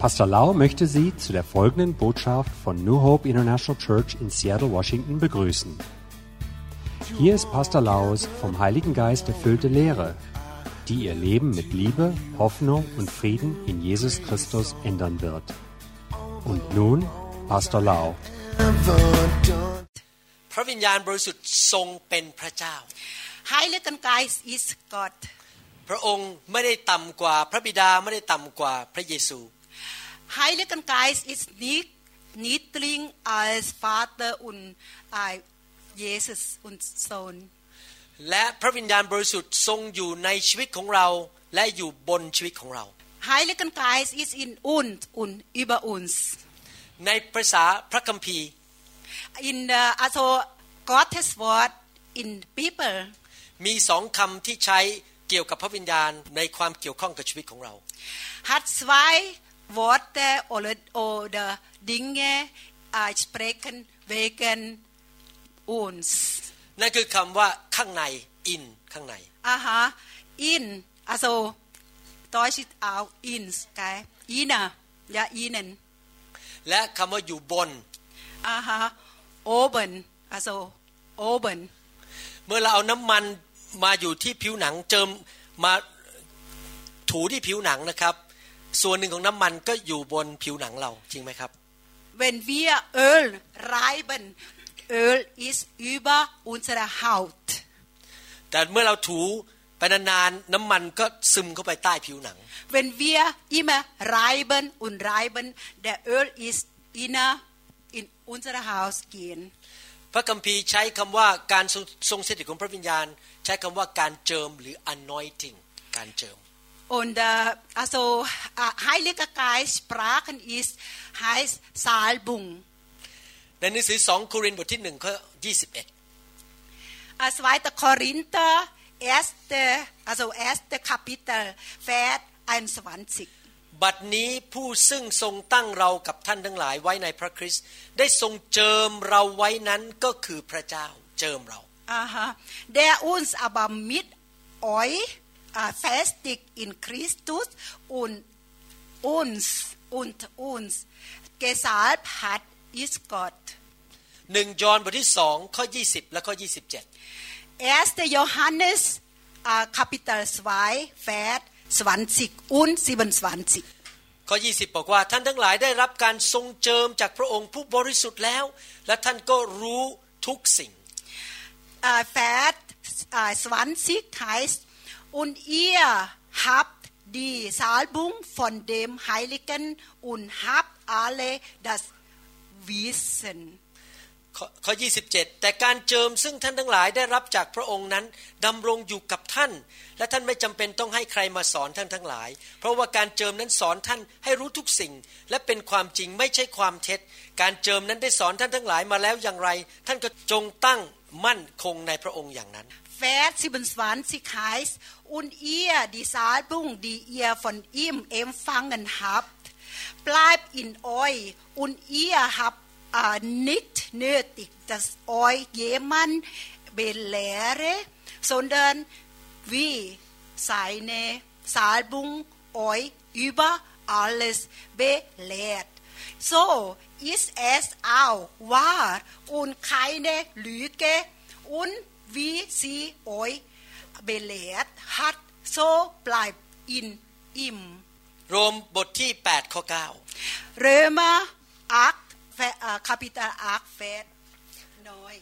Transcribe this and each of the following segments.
Pastor Lau möchte Sie zu der folgenden Botschaft von New Hope International Church in Seattle, Washington begrüßen. Hier ist Pastor Laus vom Heiligen Geist erfüllte Lehre, die Ihr Leben mit Liebe, Hoffnung und Frieden in Jesus Christus ändern wird. Und nun Pastor Lau. Heiligen Geist ist Gott. พระองค์ไม่ได้ต่ำกว่าพระบิดาไม่ได้ต่ำกว่าพระเยซู Heiligen Geist ist nicht niedrig als Vater und Jesus und Sohn. และพระวิญญาณบริสุทธิ์ทรงอยู่ในชีวิตของเราและอยู่บนชีวิตของเรา Heiligen Geist ist in uns und über uns ในภาษาพระคัมภีร์ in the, also Gottes Wort in Bible มีสองคำที่ใช้เกี่ยวกับพระวิญญาณในความเกี่ยวข้องกับชีวิ त ของเรา hat zwei Worte oder, oder Dinge äh, sprechen wegen uns. นั่นคือคำว่าข้างใน in ข้างใน Aha in also Deutsch ist auch in okay inner อย่า innen และคำว่าอยู่บน Aha oben also oben เมื่อเราเอาน้ำมันมาอยู่ที่ผิวหนังเจิมมาถูที่ผิวหนังนะครับส่วนหนึ่งของน้ำมันก็อยู่บนผิวหนังเราจริงไหมครับ Wenn wir Öl reiben Öl ist über unsere Haut แต่เมื่อเราถูไปนานๆน้ำมันก็ซึมเข้าไปใต้ผิวหนัง Wenn wir immer reiben und reiben der Öl ist inner in unsere Haut gehen พระคัมภีร์ใช้คำว่าการทรงสถิตของพระวิญญาณใช้คำว่าการเจิมหรือ anointing การเจิม Und äh, also äh, Heiliger Geist sprachen ist heißt Salbung. Denn es ist 2 Korinther ที่1ข21 2 Korinther 1 also 1 Kapitel Vers 21บัดนี้ผู้ซึ่งทรงตั้งเรากับท่านทั้งหลายไว้ในพระคริสต์ได้ทรงเจิมเราไว้นั้นก็คือพระเจ้าเจิมเราอ่ Aha. Der uns aber mit euch fastig in Christus und uns und uns gesalbt hat ist Gott หนึ่งยอห์นบทที่สองข้อ20และข้อ27 Erste Johannes Kapitel 2 Vers 20 und 27ข้อ20บอกว่าท่านทั้งหลายได้รับการทรงเจิมจากพระองค์ผู้บริสุทธิ์แล้ว และท่านก็รู้ทุกสิ่ง Vers 20 heißt Und ihr habt die Salbung von dem Heiligen und habt alle das Wissen. ข้อ27 แต่การเจิมซึ่งท่านทั้งหลาย ได้รับจากพระองค์นั้นดำรงอยู่กับท่าน และท่านไม่จำเป็นต้องให้ใครมาสอนท่านทั้งหลาย เพราะว่าการเจิมนั้นสอนท่านให้รู้ทุกสิ่ง และเป็นความจริงไม่ใช่ความเท็จการเจิมนั้นได้สอนท่านทั้งหลายมาแล้วอย่างไร ท่านก็จงตั้งมั่นคงในพระองค์อย่างนั้น Vers 27 heißt, und ihr, die Salbung, die ihr von ihm empfangen habt, bleibt in euch und ihr habt äh, nicht nötig, dass euch jemand belehre, sondern wie seine Salbung euch über alles belehrt. So ist es auch wahr und keine Lüge und วีซีโอยเบเลตฮัตโซปลายอินอิมรวโรมบทที่8ข้อ9ักแฟคาปิตาอัก8ฟน r อย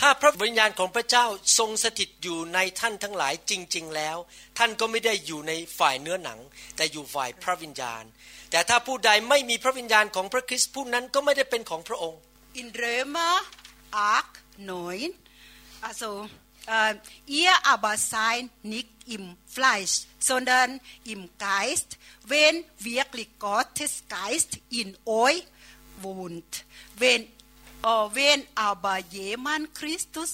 ถ้าพระวิญญาณของพระเจ้าทรงสถิตอยู่ในท่านทั้งหลายจริง ๆ แล้ว ท่านก็ไม่ได้อยู่ในฝ่ายเนื้อหนัง แต่อยู่ฝ่ายพระวิญญาณ แต่ถ้าผู้ใดไม่มีพระวิญญาณของพระคริสต์ผู้นั้นก็ไม่ได้เป็นของพระองค์อินเ In r ö m น r อย also u h ihr aber seid nicht im Fleisch, sondern im Geist, wenn wirklich Gottes Geist in euch wohnt. Wenn, u h wenn aber jemand Christus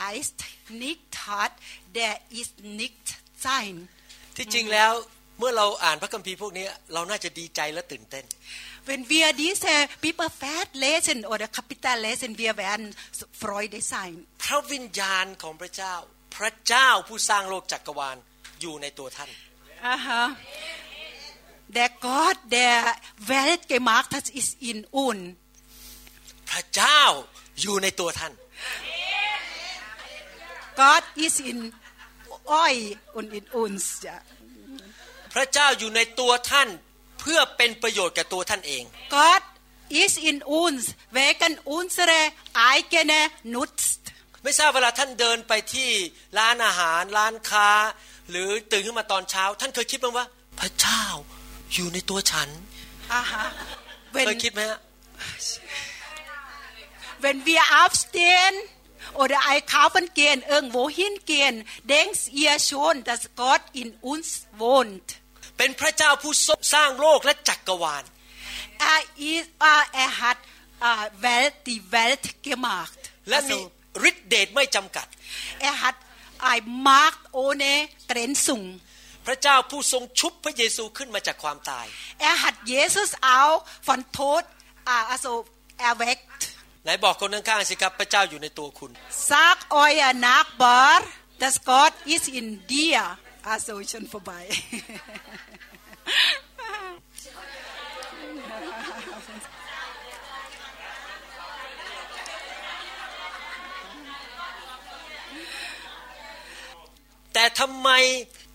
Geist nicht hat, der ist nicht sein. Mm ที่จริงแล้ว เมื่อเราอ่านพระคัมภีร์พวกนี้ เราน่าจะดีใจและตื่นเต้น wenn wir diese people fast lesen oder Kapitel lesen, wir werden Freude sein. พระวิญญาณของพระเจ้า พระเจ้าผู้สร้างโลกจักรวาลอยู่ในตัวท่าน Aha. Der Gott der Welt gemacht hat ist in uns. พระเจ้าอยู่ในตัวท่าน God is in oi c und in uns. พระเจ้าอยู่ในตัวท่านเพื่อเป็นประโยชน์แก่ตัวท่านเอง God is in uns wegen unsere eigene Nutz ไม่ทราบเวลาท่านเดินไปที่ร้านอาหารร้านค้า หรือตื่นขึ้นมาตอนเช้าท่านเคยคิดไหมว่า พระเจ้าอยู่ในตัวฉัน เคยคิดไหมฮะ When we aufstehen oder einkaufen gehen irgendwo hingehen denkt ihr schon dass Gott in uns wohnt เป็นพระเจ้าผู้สร้างโลกและจักรวาล Er ist, er hat Welt, die Welt gemacht. และมีฤทธิ์เดชไม่จำกัด Er hat ein Macht ohne Grenzung. พระเจ้าผู้ทรงชุบพระเยซูขึ้นมาจากความตาย Er hat Jesus auch von Tod also erweckt. ไหนบอกคนข้างๆสิครับ พระเจ้าอยู่ในตัวคุณ Sag euer Nachbar, dass Gott ist in dir. Also schon vorbei. แต่ทำไม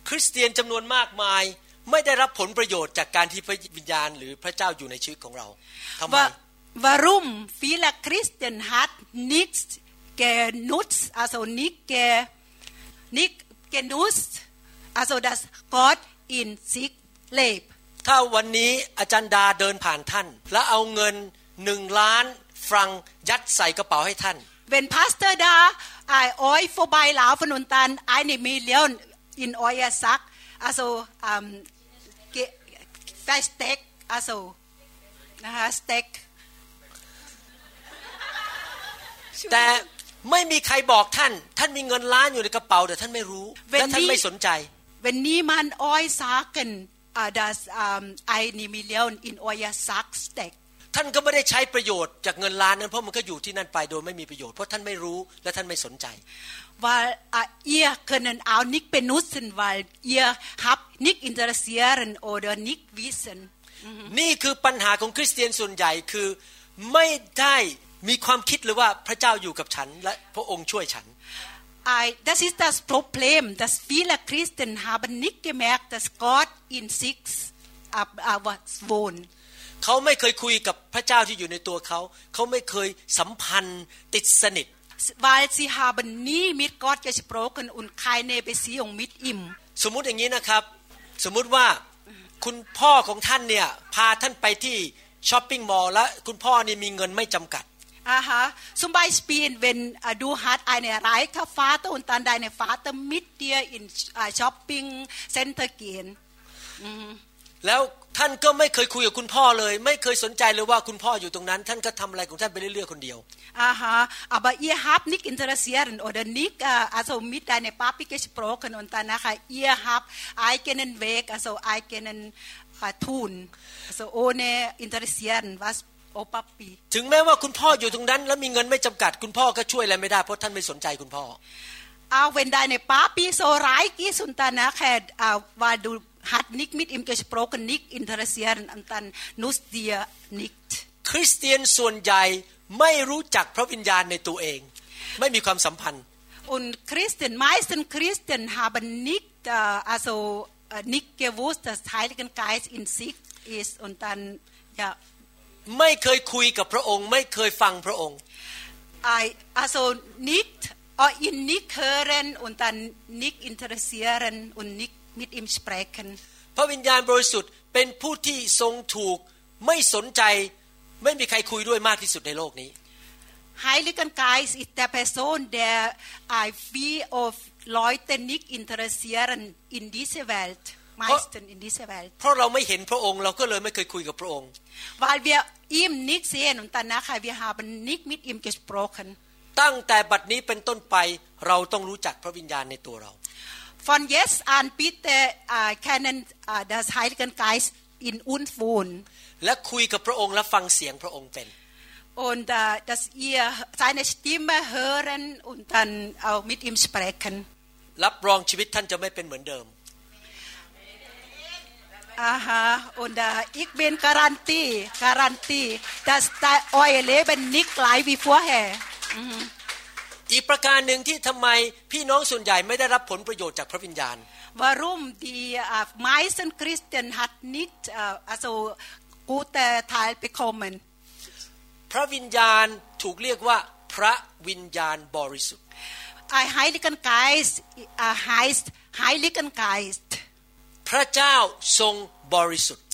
คริสเตียนจำนวนมากมาย ไม่ได้รับผลประโยชน์จากการที่พระวิญญาณ หรือพระเจ้าอยู่ในชีวิตของเราทำไม Warum viele Christen hat nichts genutzt also nicht ge, nicht genutzt also das Gott in sich lebe. ถ้าวันนี้อาจารย์ดาเดินผ่านท่าน และเอาเงินหนึ่งล้านฟรังยัดใส่กระเป๋าให้ท่าน w e n Pastor da i oi c h o r b e i l a u f e n u n t a n n e e d Million in oi e Sack also ähm, Steak also นะคะสเต็กแต่ไม่มีใครบอกท่าน ท่านมีเงินล้านอยู่ในกระเป๋าแต่ท่านไม่รู้และท่านไม่สนใจ w e n นี้มันออยสากัน uh, das um, eine Million in euer Sack steckt ท่านก็ไม่ได้ใช้ประโยชน์จากเงินล้านนั้นเพราะมันก็อยู่ที่นั่นไปโดยไม่มีประโยชน์เพราะท่านไม่รู้และท่านไม่สนใจ weil uh, ihr können auch nicht benutzen weil ihr habt nicht interessieren oder nicht wissen นี่คือปัญหาของคริสเตียนส่วนใหญ่คือไม่ได้มีความคิดเลยว่าพระเจ้าอยู่กับฉัน และพระองค์ช่วยฉัน I, das ist das Problem, dass viele Christen haben nicht gemerkt, dass Gott in six of our bone เขาไม่เคยคุยกับพระเจ้าที่อยู่ในตัวเขา เขาไม่เคยสัมพันธ์ติดสนิท w ายซีฮาบันนี nie mit Gott g e s p r o c h e นคายเนไป e ีองมิดอิม สมมติอย่างนี้นะครับ สมมติว่าคุณพ่อของท่านเนี่ยพาท่านไปที่ช้อปปิ้งมอลล์และคุณพ่อนี่มีเงินไม่จำกัดอ่าฮะสมบัยสปีนเวนดูฮาร์ดไอเนร์ไรทค่ะฟาเตอร์อุนตันไดเนฟ้าเตอร์มิดเดียอินช้อปปิ้งเซ็นเตอร์เกนแล้วท่านก็ไม่เคยคุยกับคุณพ่อเลย ไม่เคยสนใจเลยว่าคุณพ่ออยู่ตรงนั้น ท่านก็ทำอะไรของท่านไปเรื่อยๆคนเดียวอ่าฮะ aber ihr habt nicht interessiert oder nicht also mit deine Papi gesprochen und danach ihr habt eigenen Weg also eigenen tun also ohne interessieren was โอปปีถึงแม้ว่าคุณพ่ออยู่ตรงนั้นแล้วมีเงินไม่จำกัดคุณพ่อก็ช่วยอะไรไม่ได้เพราะท่านไม่สนใจคุณพ่อเอาเวนได้ในป้าปีโซร้ายกี้สุนตานะแค่ว่าดู hat nicht mit ihm gesprochen, nicht interessieren und dann nutzt ihr nicht. คริสเตียนส่วนใหญ่ไม่รู้จักพระวิญญาณในตัวเองไม่มีความสัมพันธ์ Und Christen, meisten Christen haben nicht, äh, also äh, nicht gewusst, dass Heiligen Geist in sich ist und dann, ja. ไม่เคยคุยกับพระองค์ไม่เคยฟังพระองค์ I, also nicht, äh, ihn nicht hören und dann nicht interessieren und nicht mit ihm sprechen พระวิญญาณบริสุทธิ์เป็นผู้ที่ทรงถูกไม่สนใจไม่มีใครคุยด้วยมากที่สุดในโลกนี้ Heiligen Geist ist der Person der I feel of Leute nicht interessieren in diese Welt meisten in dieser Welt เพราะเราไม่เห็นพระองค์เราก็เลยไม่เคยคุยกับพระองค์ weil wir ihm nicht sehen und danach haben wir haben nicht mit ihm gesprochen ตั้งแต่บัดนี้เป็นต้นไปเราต้องรู้จักพระวิญญาณในตัวเรา Von jetzt an bitte uh, kennen uh, das Heiligen Geist in uns wohnen. และคุยกับพระองค์และฟังเสียงพระองค์เป็น Und uh, dass ihr seine Stimme hören und dann auch mit ihm sprechen. รับรองชีวิตท่านจะไม่เป็นเหมือนเดิม Aha, und uh, ich bin Garantie, Garantie, dass euer Leben nicht gleich wie vorher. Mhm. m m อีกประการหนึ่งที่ทำไมพี่น้องส่วนใหญ่ไม่ได้รับผลประโยชน์จากพระวิญญาณ Warum die meisten Christen hat nicht also gute Teil bekommen พระวิญญาณถูกเรียกว่าพระวิญญาณบริสุทธิ์ Ein Heiligen Geist heißt Heiligen Geist พระเจ้าทรงบริสุทธิ์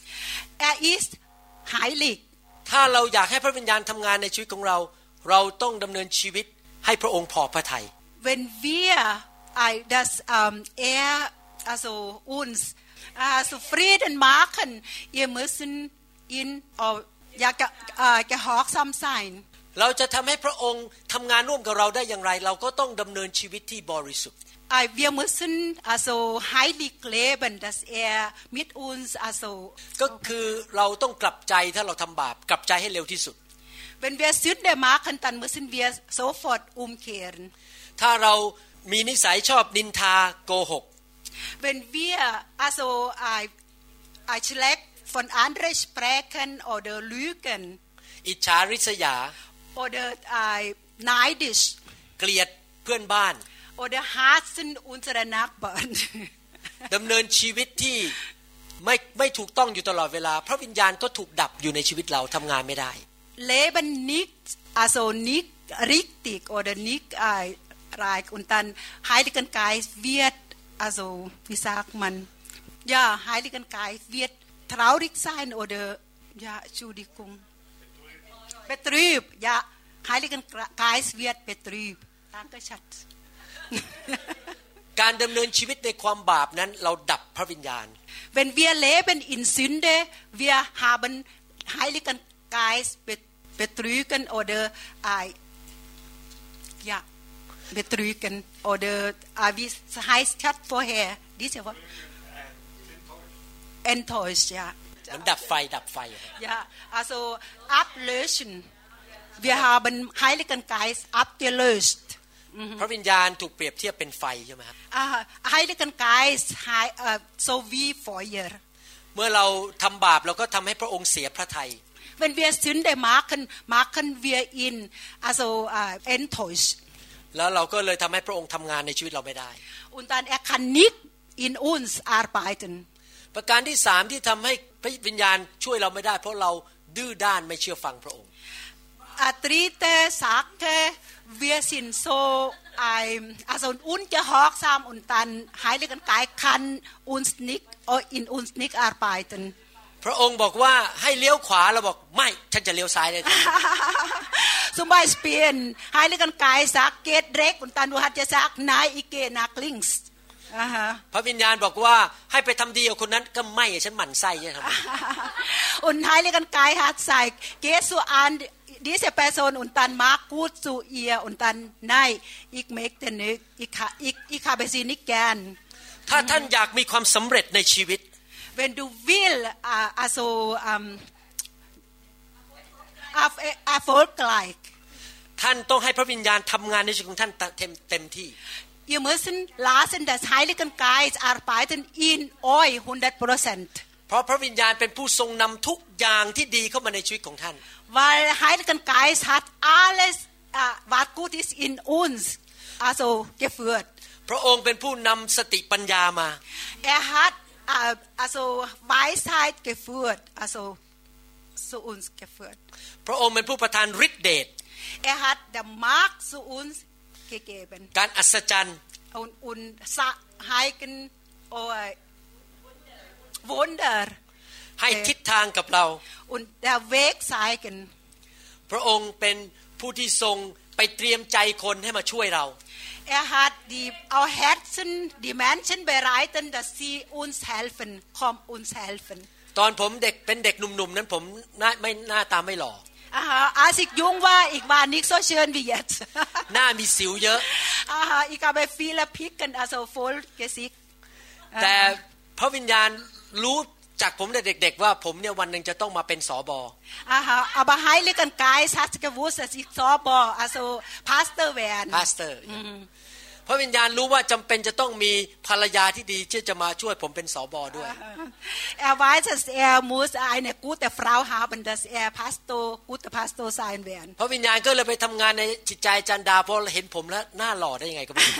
Er ist heilig ถ้าเราอยากให้พระวิญญาณทำงานในชีวิตของเรา เราต้องดำเนินชีวิตให้พระองค์พอพระทยัย When wir e das um, er also uns a h s o Frieden machen ihr müssen ihn ja gehorsam sein เราจะทำให้พระองค์ทำงานร่วมกับเราได้อย่างไร เราก็ต้องดำเนินชีวิตที่บริสุทธิ์ wir müssen also heilig leben dass er mit uns also ก็คือเราต้องกลับใจถ้าเราทำบาปกลับใจให้เร็วที่สุด wenn wir Sünde machen dann müssen wir sofort umkehren ถ้าเรามีนิสัยชอบนินทาโกหก wenn wir also ein ein schlecht von anderen sprechen oder lügen อิจฉาริษยา oder ein neidisch เกลียดเพื่อนบ้าน oder hassen unsere Nachbarn ดำเนินชีวิตที่ไม่ไม่ถูกต้องอยู่ตลอดเวลาพระวิญญาณก็ถูกดับอยู่ในชีวิตเราทำงานไม่ได้ leben nicht, also nicht richtig oder nicht äh, reich. Und dann Heiligen Geist wird, also wie sagt man, ja, Heiligen Geist wird traurig sein oder, ja, Entschuldigung, betrübt, ja, Heiligen Geist wird betrübt. Danke, Schatz. การดำเนินชีวิตในความบาปนั้นเราดับพระวิญญาณ Wenn wir leben in Sünde wir haben Heiligen g e i s t b e t r ü g e n oder äh, ja, b e t r ü g e n oder äh, wie heißt das vorher? Diese Wort? Enttäuscht, ja. Und das Fei, d a Fei. Ja, also ablöschen. Wir haben Heiligen Geist a b g e l ö s t พระวิญญาณ ถูก เปรียบเทียบ เป็น ไฟ ใช่ไหมครับให h e i l i ก e n g e i โซวีฟอยเยอร์เมื่อเราทำบาป เราก็ทำให้พระองค์เสียพระทัย Wenn wir Sünde machen, machen wir ihn also äh, enttäuscht. แล้วเราก็เลยทำให้พระองค์ทำงานในชีวิตเราไม่ได้ Und dann er kann nicht in uns arbeiten. ประการที่สามที่ทำให้พระวิญญาณช่วยเราไม่ได้ เพราะเราดื้อด้านไม่เชื่อฟังพระองค์ Dritte sagte, wir sind so ein, also ungehorsam und dann Heiligen Geist kann uns nicht in uns nicht arbeiten. พระองค์บอกว่าให้เลี้ยวขวาเราบอกไม่ฉันจะเลี้ยวซ้ายเลย สมบายสเปียนให้ลิกันกายซักเกตเร็กคุณตันดูฮัตจะซักนายอีเกนักลิงส์พระวิญญาณบอกว่าให้ไปทำดีกับคนนั้นก็ไม่ฉันหมั่นไส้จะทำอุนไทยลิกันกายฮัตใส่เกสุอันดิเซเปโซนอุนตันมาร์กูสุเอียอุนตันนายอีกเมกเตนึกอีกคาอีกคาเบซินิกแกนถ้าท่านอยากมีความสำเร็จในชีวิต wenn du willst, also u m erfolgreich. ท่านต้องให้พระวิญญาณทำงานในชีวิตของท่านเต็มเต็มที่ You m u s t lassen, d a s Heiligen Geist arbeiten in euch 100%. เพราะพระวิญญาณเป็นผู้ทรงนำทุกอย่างที่ดีเข้ามาในชีวิตของท่าน Weil Heiligen Geist hat alles uh, was gut ist in uns also geführt. พระองค์เป็นผู้นำสติปัญญามา Er hat also Weisheit geführt, also zu uns geführt. พระองค์เป็นผู้ประ Er hat der m a r k t zu uns gegeben. การอัศจรรย und und heiken oder Wunder ให้ทิศทางกับเรา und der Weg zeigen พระองค์เป็นผู้ที่ทรงไปเตรียมใจคนให้มาช่วยเรา Er hat die auf Herzen die Menschen bereiten, dass sie uns helfen, komm uns helfen. ตอนผมเด็กเป็นเด็กหนุ่มๆนั้นผมหน้าไม่หน้าตาไม่หล่อ Aha, als ich jung war, ich war nicht so schön wie jetzt. หน้ามีสิวเยอะ Aha, ich habe viele Picken, also voll Gesicht. แต่พระวิญญาณรู้จักผมเด็ก ๆว่าผมเนี่ยวันหนึ่งจะต้องมาเป็นสอบออาฮะ b e r ไ e i l i g e n กก i s t hat g e ส u ิ s t d a อา ich อ o b o also Pastor w e r d พระวิญญาณรู้ว่าจำเป็นจะต้องมีภรรยาที่ดีเชื่อจะมาช่วยผมเป็นสอบอด้วย e อ weiß, d a s มูสไอเนกู n e g ฟรา Frau haben, dass er Pastor, g u ต e Pastor sein werden. พระวิญญาณก็เลยไปทำงานในจิตใจจันดาพอเห็นผมแล้วหน้าหล่อได้ยังไงก็ไม่รู้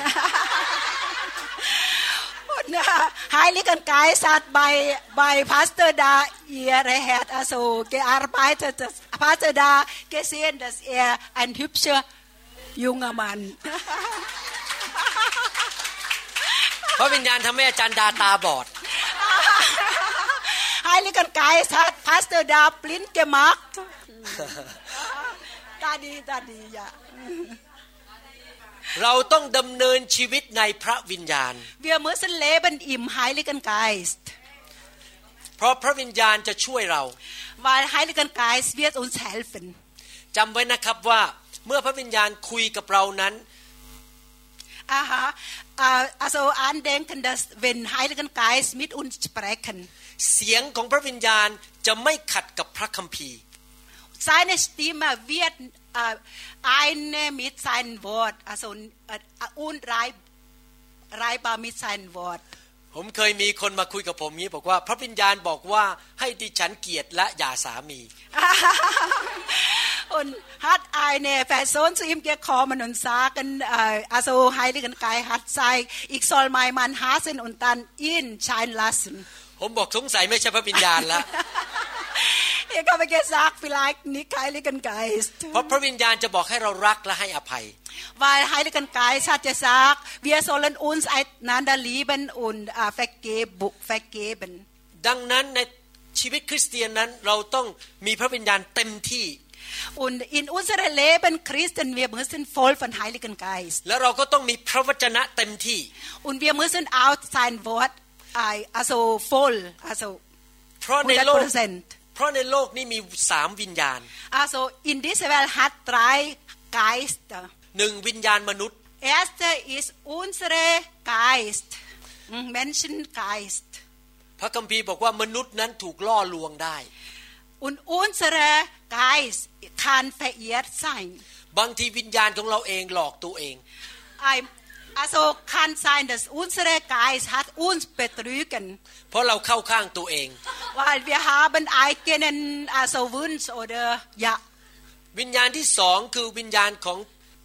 ดนะหายลิกันกายสัตบายบายพาสเตอร์ดาเอเรแฮดอโซเกอาร์ไปเตอพาสเตอร์ดาเกเซนดัสเอร์อันทิปเชื่อยุงอมันเพราะวิญญาณทำให้อาจารย์ดาตาบอดหายลิกันกายสัตพาสเตอร์ดาปลิ้นเกมักตาดีตาดีอย่าเราต้องดำเนินชีวิตในพระวิญญาณเวมื่อสันเลบันอิ่มหายลิกันกายเพราะพระวิญญาณจะช่วยเราวายหายลิกันกายเวียดอุนเซลฟินจำไว้นะครับว่าเมื่อพระวิญญาณคุยกับเรานั้นอ่าฮะอ่าโซอันเดงคันดัสเวนหายลิกันายส์มิดอุนสเปรคันเสียงของพระวิญญาณจะไม่ขัดกับพระคัมภีร์ไซเนสตีมาเวียด eine mit seinem Wort, also unreibbar mit seinem Wort. ผมเคยมีคนมาคุยกับผมนี้ บอกว่า พระวิญญาณบอกว่าให้ดิฉันเกียรติและอย่าสามี und hat eine Person zu ihm gekommen und sagen also Heiligen Geist hat s e i ich soll m e i n Mann hassen und dann ihn s c h e i n e n lassen ผมบอกสงสัยไม่ใช่พระวิญญาณละ Ich habe gesagt, vielleicht nicht Heiligen Geist. เพราะพระวิญญาณจะบอกให้เรารักและให้อภัย Weil Heiligen Geist hat gesagt, wir sollen uns einander lieben und vergeben. ดังนั้นในชีวิตคริสเตียนนั้นเราต้องมีพระวิญญาณเต็มที่ Und in unserem Leben Christen, wir müssen voll von Heiligen Geist. Und wir müssen auch sein Wort also voll, also 100%. ราะในโลกนี้มีสามวิญญาณ also in this world hat drei Geister หนึ่งวิญญาณมนุษย์ erste ist unsere Geist Menschen Geist พระคัมภีร์บอกว่ามนุษย์นั้นถูกล่อลวงได้ und unsere Geist kann verirrt sein บางทีวิญญาณของเราเองหลอกตัวเอง Also kann sein, dass unser Geist hat uns betrügen. เพราะเราเข้าข้างตัวเอง Weil wir haben eigenen also Wunsch oder ja. วิญญาณที่สองคือวิญญาณของ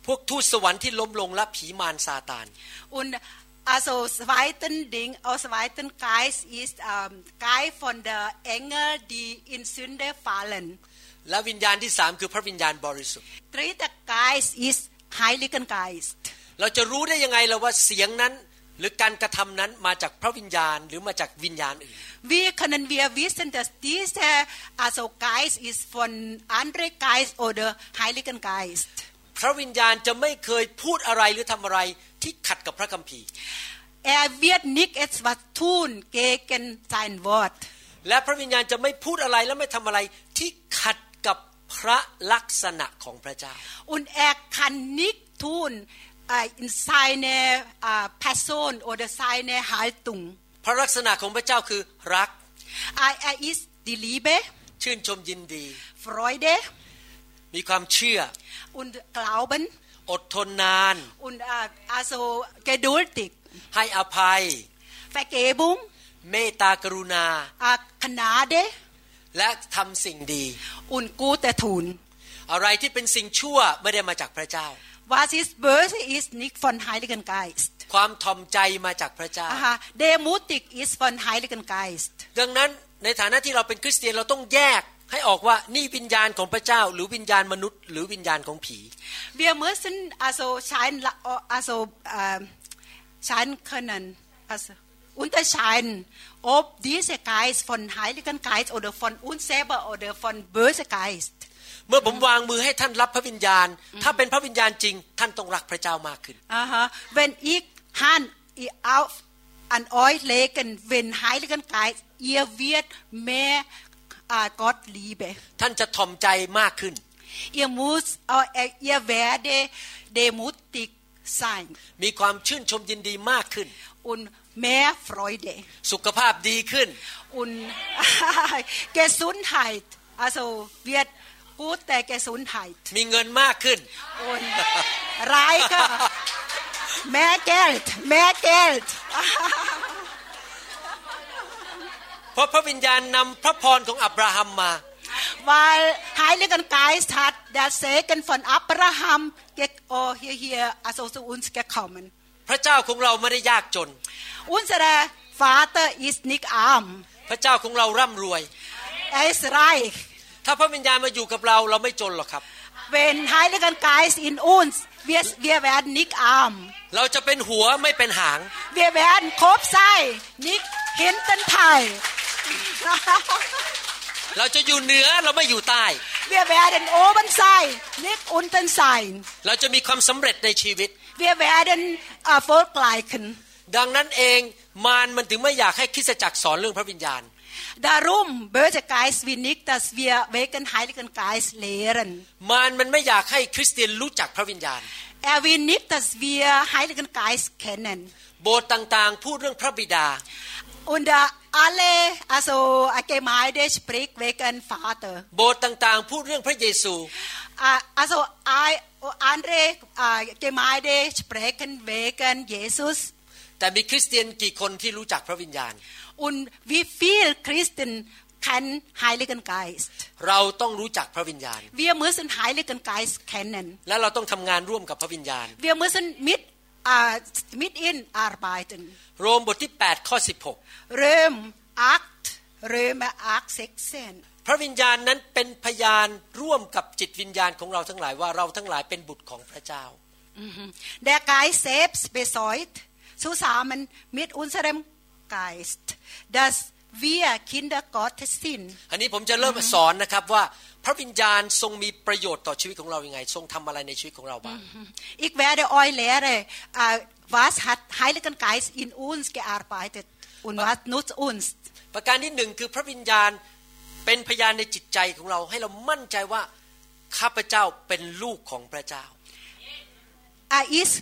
พวกทูตสวรรค์ที่ล้มลงและผีมารซาตาน Und also zweiten Ding, aus zweiten Geist ist um, Geist von der Engel, die in Sünde fallen. และวิญญาณที่สามคือพระวิญญาณบริสุทธิ์ Dritter Geist ist Heiligen Geist. เราจะรู้ได้ยังไงเราว่าเสียงนั้นหรือการกระทำนั้นมาจากพระวิญญาณหรือมาจากวิญญาณอื่น Wir können wir wissen, dass dieser also Geist ist von andere Geist oder Heiligen Geist. พระวิญญาณจะไม่เคยพูดอะไรหรือทำอะไรที่ขัดกับพระคัมภีร์ Er wird nicht etwas tun gegen sein Wort. และพระวิญญาณจะไม่พูดอะไรและไม่ทำอะไรที่ขัดกับพระลักษณะของพระเจ้า Und er kann nicht tun in seine Person oder seine Haltung พระลักษณะของพระเจ้าคือรัก er ist die Liebe ชื่นชมยินดี Freude มีความเชื่อ und Glauben อดทนนาน und also geduldig ให้อภัย Vergebung เมตตากรุณา Gnade และทำสิ่งดี und gute tun อะไรที่เป็นสิ่งชั่วไม่ได้มาจากพระเจ้า was i s birth i s nicht von Heiligen Geist ความทอมใจมาจากพระเจ้า Demutig ist von Heiligen Geist ดังนั้นในฐานะที่เราเป็นคริสเตียนเราต้องแยกให้ออกว่านี่วิญญาณของพระเจ้า หรือวิญญาณมนุษย์หรือวิญญาณของผี Wir müssen also s c h e i n e also scheinen können also unterscheiden ob d i e s e Geist von Heiligen Geist oder von uns selber oder von böse Geist เมื่อผมวางมือให้ท่านรับพระวิญญาณ ถ้าเป็นพระวิญญาณจริง ท่านต้องรักพระเจ้ามากขึ้นอ่าฮะ wenn ich Hand auf an euch legen wenn Heiligen Geist ihr wird mehr Gott liebe ท่านจะถ่อมใจมากขึ้น ihr muss uh, ihr werde demutig sein มีความชื่นชมยินดีมากขึ้น und mehr Freude สุขภาพดีขึ้น und Gesundheit also wird กูดแต่แกสูญหายมีเงินมากขึ้นโอนร้ายก็แม่เกลดแม่เกลดเพราะพระวิญญาณนำพระพรของอับราฮัมมา Weil Heiligen Geist hat der Segen von Abraham hierher also zu uns gekommen. พระเจ้าของเราไม่ได้ยากจน Unsere Vater ist nicht arm. พระเจ้าของเราร่ำรวย Er ist reich. ถ้าพระวิญญาณมาอยู่กับเราเราไม่จนหรอกครับ Wenn Heiligen Geist in uns wir wir werden nicht arm เราจะเป็นหัวไม่เป็นหาง Wir werden Kopf sein nicht hinten t a i l เราจะอยู่เหนือเราไม่อยู่ใต้ Wir werden oben sein nicht unten sein เราจะมีความสำเร็จในชีวิต Wir werden erfolgreichen ดังนั้นเองมารมันถึงไม่อยากให้คริสตจักรสอนเรื่องพระวิญญาณ Darum, b ö s e Geist will nicht, dass wir wegen Heiligen Geist lehren. มารมันไม่อยากให้คริสเตียนรู้จักพระวิญญาณ Er will nicht, dass wir Heiligen Geist kennen. โบสถ์ต่างๆพูดเรื่องพระบิดา Und alle, also Gemeinde spricht wegen Vater. โบสถ์ต่างๆพูดเรื่องพระเยซู Also andere Gemeinde sprechen wegen Jesus. แต่มีคริสเตียนกี่คนที่รู้จักพระวิญญาณ und wie viel Christen kennen Heiligen Geist เราต้องรู้จักพระวิญญาณ wir müssen Heiligen Geist kennen และเราต้องทำงานร่วมกับพระวิญญาณ wir müssen mit uh, mit ihm arbeiten โรมบทที่8ข้อ16เริ่ม act เริ่ม act 16พระวิญญาณนั้นเป็นพยานร่วมกับจิตวิญญาณของเราทั้งหลายว่าเราทั้งหลายเป็นบุตรของพระเจ้า Der Geist selbst bezeugt zusammen mit unserem Geist dass wir Kinder Gottes sind อันนี้ผมจะเริ่มสอนนะครับว่า พระวิญญาณ ทรงมีประโยชน์ต่อชีวิตของเราอย่างไง ทรงทำอะไรในชีวิตของเราบ้างอีกแว r d เ e u c อ l e เ r e n was hat Heiligen Geist in uns gearbeitet und was nutzt uns ประการที่หนึ่งคือพระวิญญาณเป็นพยานในจิตใจของเรา ให้เรามั่นใจว่าข้าพเจ้าเป็นลูกของพระเจ้า Er ist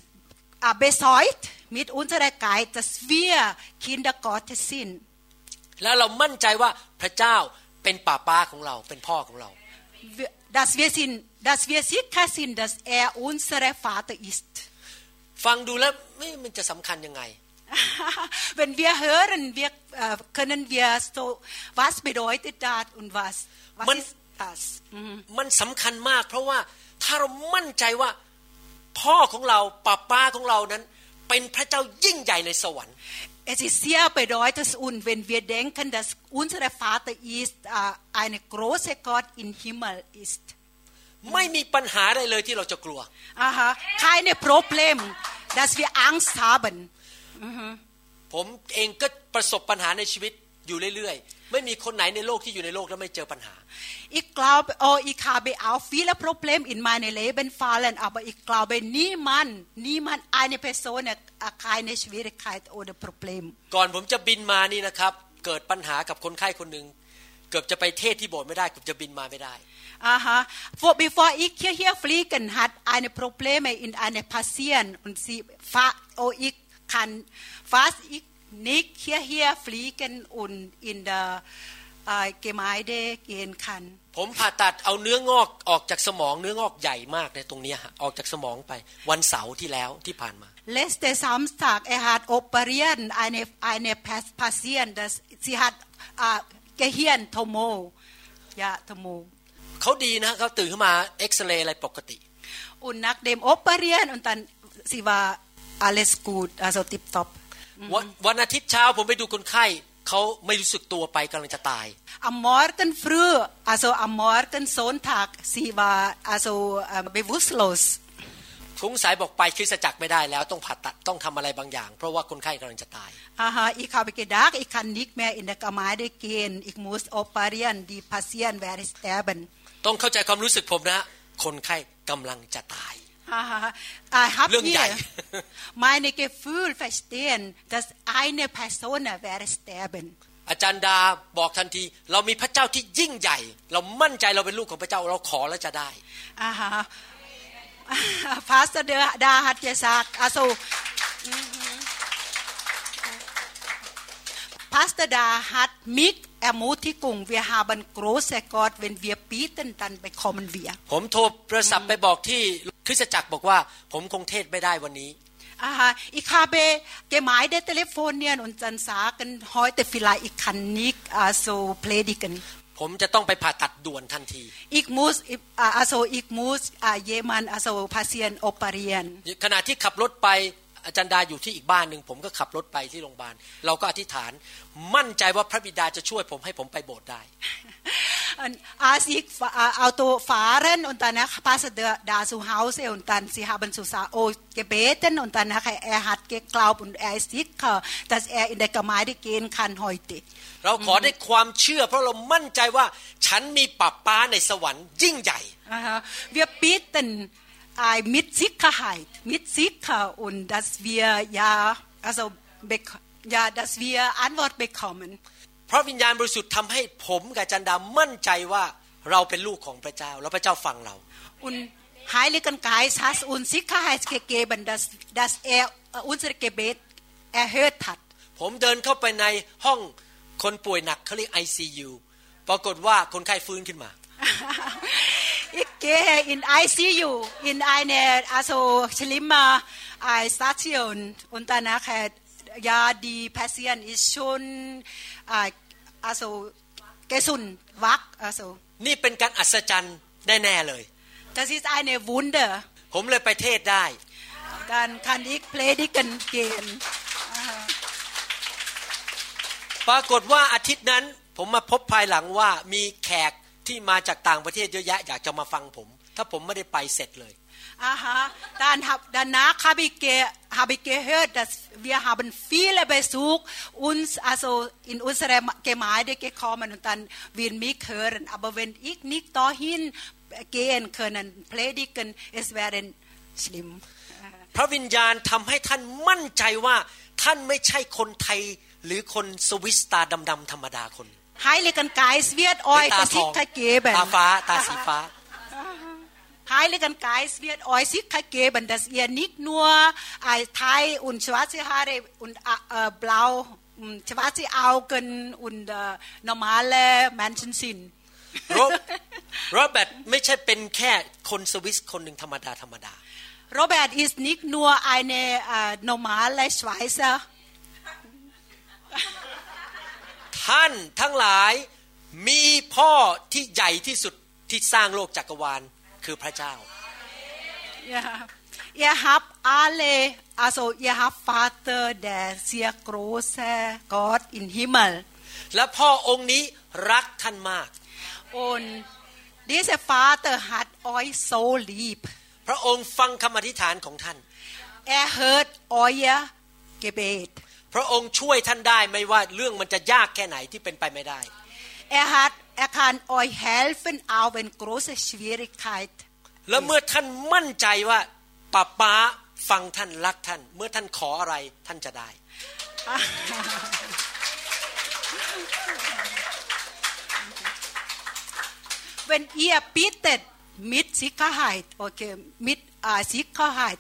b e s e u g t mit unserer Geist dass wir Kinder Gottes sind Und wir sind sicher, dass จ้าเป็ r ป้าป้าของเราเป็นพ่อขอ dass wir sind dass wir sicher sind dass er u n s e r Vater ist ฟ a งดูแล้วมันจะสำคัญยังไง wenn wir hören wir können wir so was bedeutet das und was was ist das Mhm. a มันสำคัญมาก เพราะว่าถ้าเรา มั่นใจว่าพ่อของเราป้าป้าของเรานั้นเป็นพระเจ้ายิ่งใหญ่ในสวรรค์ Es ist sehr bedeutend, wenn wir denken, dass unser Vater ist, äh, eine große Gott im Himmel ist. ไม่มีปัญหาอะไรเลยที่เราจะกลัว Aha, keine Problem, dass wir Angst haben. ผมเองก็ประสบปัญหาในชีวิตอยู่เรื่อยๆ ไม่มีคนไหนในโลกที่อยู่ในโลกแล้วไม่เจอปัญหา Ich glaube, oh, ich habe auch viele Probleme in meinem Leben fallen, aber ich glaube niemand, niemand eine Person keine Schwierigkeit oder Problem. ก่อนผมจะบินมานี่นะครับเกิดปัญหากับคนไข้คนหนึ่งเกือบจะไปเทศที่โบสถ์ไม่ได้เกือบจะบินมาไม่ได้ Aha. Vor, bevor ich hierher fliegen, hat eine Probleme in eine passieren und sie, oh, ich kann, fast ich nicht hierher fliegen und in der äh, Gemeinde gehen kann ผมผ่าตัดเอาเนื้องอกออกจากสมองเนื้องอกใหญ่มากในตรงนี้ออกจากสมองไปวันเสาร์ที่แล้วที่ผ่านมา Letzte Samstag er hat operiert eine eine Patient das sie hat äh, Gehirn Tomo ja Tomo เขาดีนะเขาตื่นขึ้นมาเอ็กซเรย์อะไรปกติ Und nach dem Operieren und dann sie war alles gut also tip top วันอาทิตย์เช้าผมไปดูคนไข้เขาไม่รู้สึกตัวไปกำลังจะตายอ m ม o r g e n früh also am m o อ g e n s o n n น a g sie war also b e w u s s ส l o s คุ้งสายบอกไปคือสจักรไม่ได้แล้วต้องผ่าตัดต้องทำอะไรบางอย่าง เพราะว่าคนไข้กำลังจะตายอ่าฮะอีกคาเปกดักอีกคันนิกแม่อินเดกามาไดเกนอีกมูสโอปาเรียนดีพาเซียนแวริสเตเบนต้องเข้าใจความรู้สึกผมนะ คนไข้กำลังจะตายเร h a อ e h หญ่ meine Gefühl verstehen dass eine Person w ä r e sterben อาจารย์ดาบอกทันที เรามีพระเจ้าที่ยิ่งใหญ่ เรามั่นใจเราเป็นลูกของพระเจ้าเราขอแล้วจะได้อ่าฮะาสเดอร์ดาฮัตเยซักอาสซพาสเดอร์ดาฮัตมิกแอมูที่กุงเวียฮาบันโกรสกอดเวนเวียปีตันตันไปคอมันเวีย ผมโทรโทรศัพท์ไปบอกที่คริสจักรบอกว่าผมคงเทศไม่ได้วันนี้อ่าอีคาเบเกหมายได้โทรศัพท์เนี่ยนอนจันสากันฮอยแต่ฟิลาอีกคันนิกอาโซเพลดิกัน ผมจะต้องไปผ่าตัดด่วนทันทีอีกมูสอาโซอีกมูสอาเยมันอาโซพาเซียนโอปาเรียน ขณะที่ขับรถไปาจารย์ดาอยู่ที่อีกบ้านหนึ่งผมก็ขับรถไปที่โรงพยาบาลเราก็อธิษฐานมั่นใจว่าพระบิดาจะช่วยผมให้ผมไปโบสถ์ได้อาซิกเอาตัวฟาเรนอันตานะพาสเดดาซูเฮาส์อันตันซีฮาบันสุซาโอเกเบเตนอันตานะใครแอร์ฮัดเกกลาวบนแอร์ซิกค่ะแต่แอร์อินเดกไม้ได้เกณฑ์คันหอยติเราขอได้ความเชื่อเพราะเรามั่นใจว่าฉันมีปับป้าในสวรรค์ยิ่งใหญ่เวียปีตันไอมิดซิกขาย mit Sicker und dass wir ja also ja dass wir Antwort bekommen พระวิญญาณบริสุทธิ์ทำให้ ผมกับจันดา มั่นใจ ว่า เรา เป็น ลูก ของ พระเจ้าแล้วพระเจ้า ฟัง เรา und Heiligen Geist hat uns Sicherheit gegeben dass dass er unser Gebet erhört hat ผม เดิน เข้าไป ใน ห้อง คน ป่วย หนักเขาเรียก ICU ปรากฏว่า คน ไข้ ฟื้น ขึ้นมา Ik gehe in ICU, in eine also schlimme äh, Station. Und danach, ja, die Patient ist schon äh, also gesund, wach. Also. นี่เป็นการอัศจรรย์แน่ๆเลย Das ist eine Wunder. ผมเลยไปเทศได้ Dann kann ich predigen gehen. ปรากฏว่าอาทิตย์นั้นผมมาพบภายหลังว่ามีแขกที่มาจากต่างประเทศเยอะแยะอยากจะมาฟังผม ถ้าผมไม่ได้ไปเสร็จเลยอ่าฮะดานฮับดานาคาบิเกฮับิเกเฮดัสเวียฮับันฟีเลเบซูกอุนส์อาโซอินอุสเรเกมายเดเกคอมันตันวินมิเฮอร์นอับเวนอีกนิกตอหินเกนเคอร์นันเพลดิกันเอสเวเรนสลิมพระวิญญาณทำให้ท่านมั่นใจว่าท่านไม่ใช่คนไทย หรือคนสวิสตาดำๆธรรมดาคน Heiligen Geist wird euch Sicherheit gegeben. Heiligen Geist wird euch Sicherheit geben, dass ihr nicht nur äh, Thai und schwarze Haare und äh, äh, blau, und schwarze Augen und äh, normale Menschen sind. โรเบิร์ตไม่ใช่เป็นแค่คนสวิสคนหนึ่งธรรมดาธรรมดา Robert ist nicht nur eine äh, Schweizer. ท่านทั้งหลายมีพ่อที่ใหญ่ที่สุดที่สร้างโลกจักรวาลคือพระเจ้า yeah. Ihr habt alle, also ihr habt Vater, der sehr große Gott im Himmel. และพ่อองค์นี้รักท่านมาก Und dieser Vater hat euch so lieb. พระองค์ฟังคำอธิษฐานของท่าน Er hört euer Gebet. พระองค์ช่วยท่านได้ไม่ว่าเรื่องมันจะยากแค่ไหนที่เป็นไปไม่ได้ Er hat er kann euch helfen auch wenn große Schwierigkeit และเมื่อท่านมั่นใจว่าป้าป้าฟังท่านรักท่าน เมื่อท่านขออะไรท่านจะได้ Wenn ihr bittet mit Sicherheit okay mit uh, Sicherheit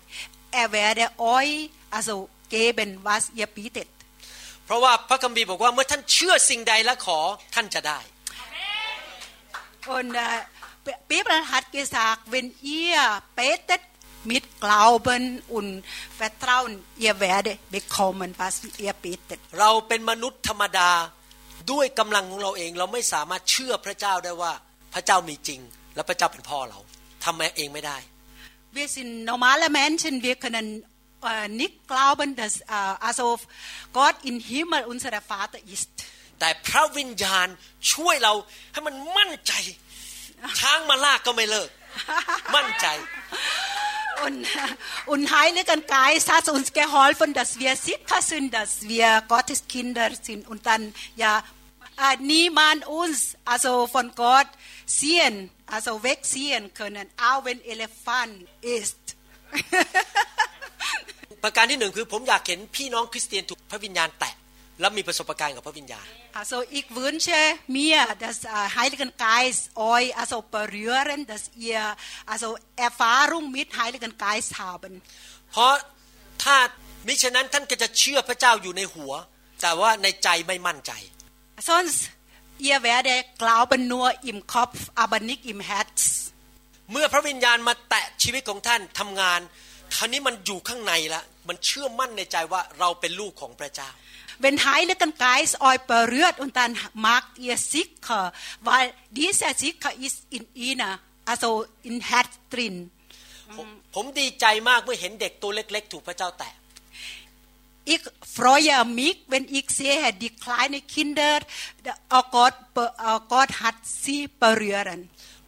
er werde euch also gegeben was ihr b i t e t เพราะว่าพระคัมภีร์บอกว่าเมื่อท่านเชื่อสิ่งใดและขอท่านจะได้ und äh, Bibel hat gesagt wenn ihr betet mit Glauben und Vertrauen ihr werdet bekommen was ihr betet เราเป็นมนุษย์ธรรมดาด้วยกำลังของเราเองเราไม่สามารถเชื่อพระเจ้าได้ว่าพระเจ้ามีจริง และพระเจ้าเป็นพ่อเราทำเองไม่ได้ Wir sind normale Menschen, wir können Äh, nicht glauben, dass äh, also Gott im Himmel unser Vater ist. Und, und Heiliger Geist hat uns geholfen, dass wir sicher sind, dass wir Gottes Kinder sind und dann ja äh, niemand uns also von Gott sehen, also wegsehen können, auch wenn Elefant ist. ประการที่หนึ่งคือผมอยากเห็นพี่น้องคริสเตียนถูกพระวิญญาณแตะ และมีประสบการณ์กับพระวิญญาณ Also ich wünsche mir, dass Heiligen Geist euch also berühren, dass ihr also Erfahrung mit Heiligen Geist haben. เพราะถ้ามิฉะนั้นท่านก็จะเชื่อพระเจ้าอยู่ในหัว แต่ว่าในใจไม่มั่นใจ Sonst ihr werdet glauben nur im Kopf, aber nicht im Herz. เมื่อพระวิญญาณมาแตะชีวิตของท่านทำงาน คราวนี้มันอยู่ข้างในละมันเชื่อมั่นในใจว่าเราเป็นลูกของพระเจ้า Wenn Heiligen Geist euch berührt und dann macht ihr sicher, weil dieser sicher ist in ihnen, also in Herz drin. ผมดีใจมากเมื่อเห็นเด็กตัวเล็ก ๆ ถูกพระเจ้าแตะ Ich freue mich, wenn ich sehe die kleinen Kinder, oh Gott, oh Gott hat sie berühren.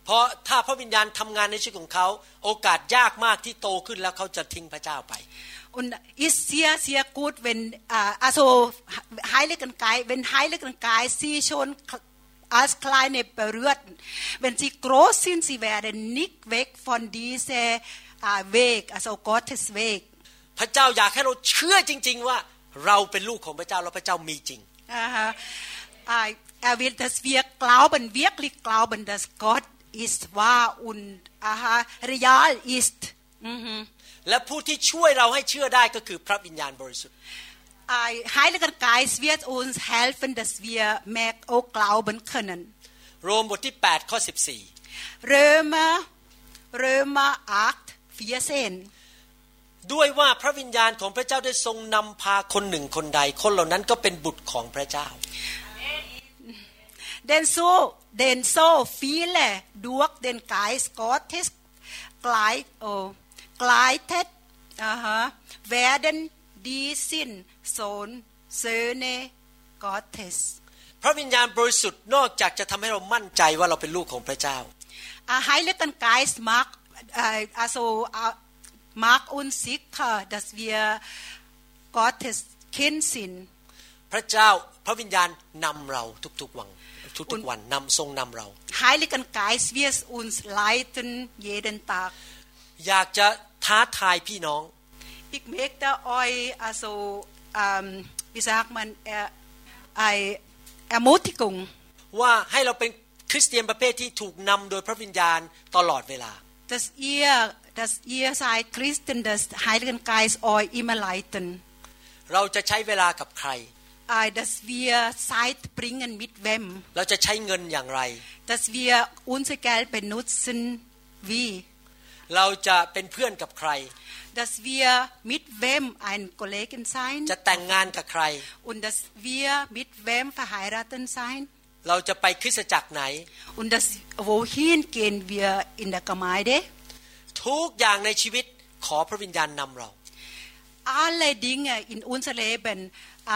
พราะถ้าพระวิญญาณทำงานในชีวิตของเขาโอกาสยากมากที่โตขึ้นแล้วเขาจะทิ้งพระเจ้าไป und ist sehr, sehr gut, wenn, äh, also Heiligen Geist, wenn Heiligen Geist sie schon als Kleine berührt, Wenn sie groß sind, sie werden nicht weg von diesem äh, Weg, also Gottes Weg. พระเจ้าอยากให้เราเชื่อจริง äh, Er will, dass wir glauben, wirklich glauben, dass Gott wahr und real ist. Mhm. และผู้ที่ช่วยเราให้เชื่อได้ก็คือพระวิญญาณบริสุทธิ์ Heiliger Geist wird uns helfen dass wir mehr auch glauben können โรมบทที่8ข้อ14 Römer Römer 8 14ด้วยว่าพระวิญญาณของพระเจ้าได้ทรงนำพาคนหนึ่งคนใด คนเหล่านั้นก็เป็นบุตรของพระเจ้า Denn so denn so viele durch den Geist Gottes gleich oh กลายเท็ดอ่าฮะแวดนดีสินโซนเซเนกอเทสพระวิญญาณบริสุทธิ์นอกจากจะทำให้เรามั่นใจว่าเราเป็นลูกของพระเจ้าอาไฮเลตันไกส์มาร์กอาโซมาร์กอุนซิกค่ะดัสเวียกอเทสเคนสินพระเจ้าพระวิญญาณนำเราทุกๆวันทุกๆวันนำทรงนำเราไฮเลตันไกส์เวียสอุนไลตันเยเดนตากอยากจะท้าทายพี่น้อง Ich möchte euch also ähm, wie sagt man er, eine Ermutigung ว่าให้เราเป็นคริสเตียนประเภทที่ถูกนำโดยพระวิญญาณตลอดเวลา dass ihr dass ihr seid Christen des Heiligen Geist euch immer leiten เราจะใช้เวลากับใคร dass wir Zeit bringen mit wem เราจะใช้เงินอย่างไร dass wir unser Geld benutzen wie เราจะเป็นเพื่อนกับใคร dass wir mit wem ein Kollegen sein จะแต่งงานกับใคร und dass wir mit wem verheiratet sein เราจะไปคริสตจักรไหน und das wohin gehen wir in der Gemeinde ทุกอย่างในชีวิตขอพระวิญญาณนำเรา alle Dinge in unser Leben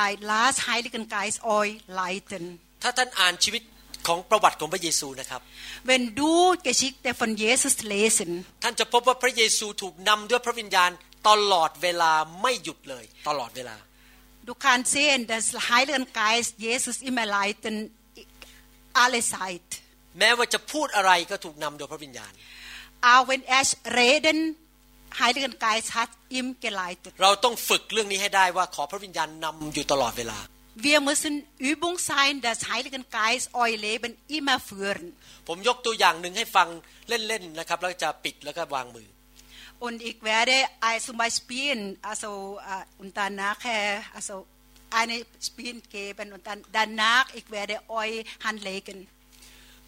ein Lars Heiligen Geist euch leiten ถ้าท่านอ่านชีวิตของประวัติของพระเยซูนะครับ Wenn h du Geschichte von Jesus lesen ท่านจะพบว่าพระเยซูถูกนำด้วยพระวิญญาณตลอดเวลาไม่หยุดเลย ตลอดเวลา Du kannst sehen dass Heiligen Geist Jesus immer leiten alle Zeit แม้ว่าจะพูดอะไรก็ถูกนำโดยพระวิญญาณ Auch wenn er reden Heiligen Geist hat ihm geleitet เราต้องฝึกเรื่องนี้ให้ได้ว่าขอพระวิญญาณนำอยู่ตลอดเวลา Wir müssen Übung sein, das s Heiligen Geist euer Leben immer führen. ผมยกตัวอย่างหนึ่งให้ฟังเล่นๆนะครับแล้วจะปิดแล้วก็วางมือ Und ich werde zum Beispiel also uh, und danach also eine Spiel geben und dann danach ich werde euch handlegen.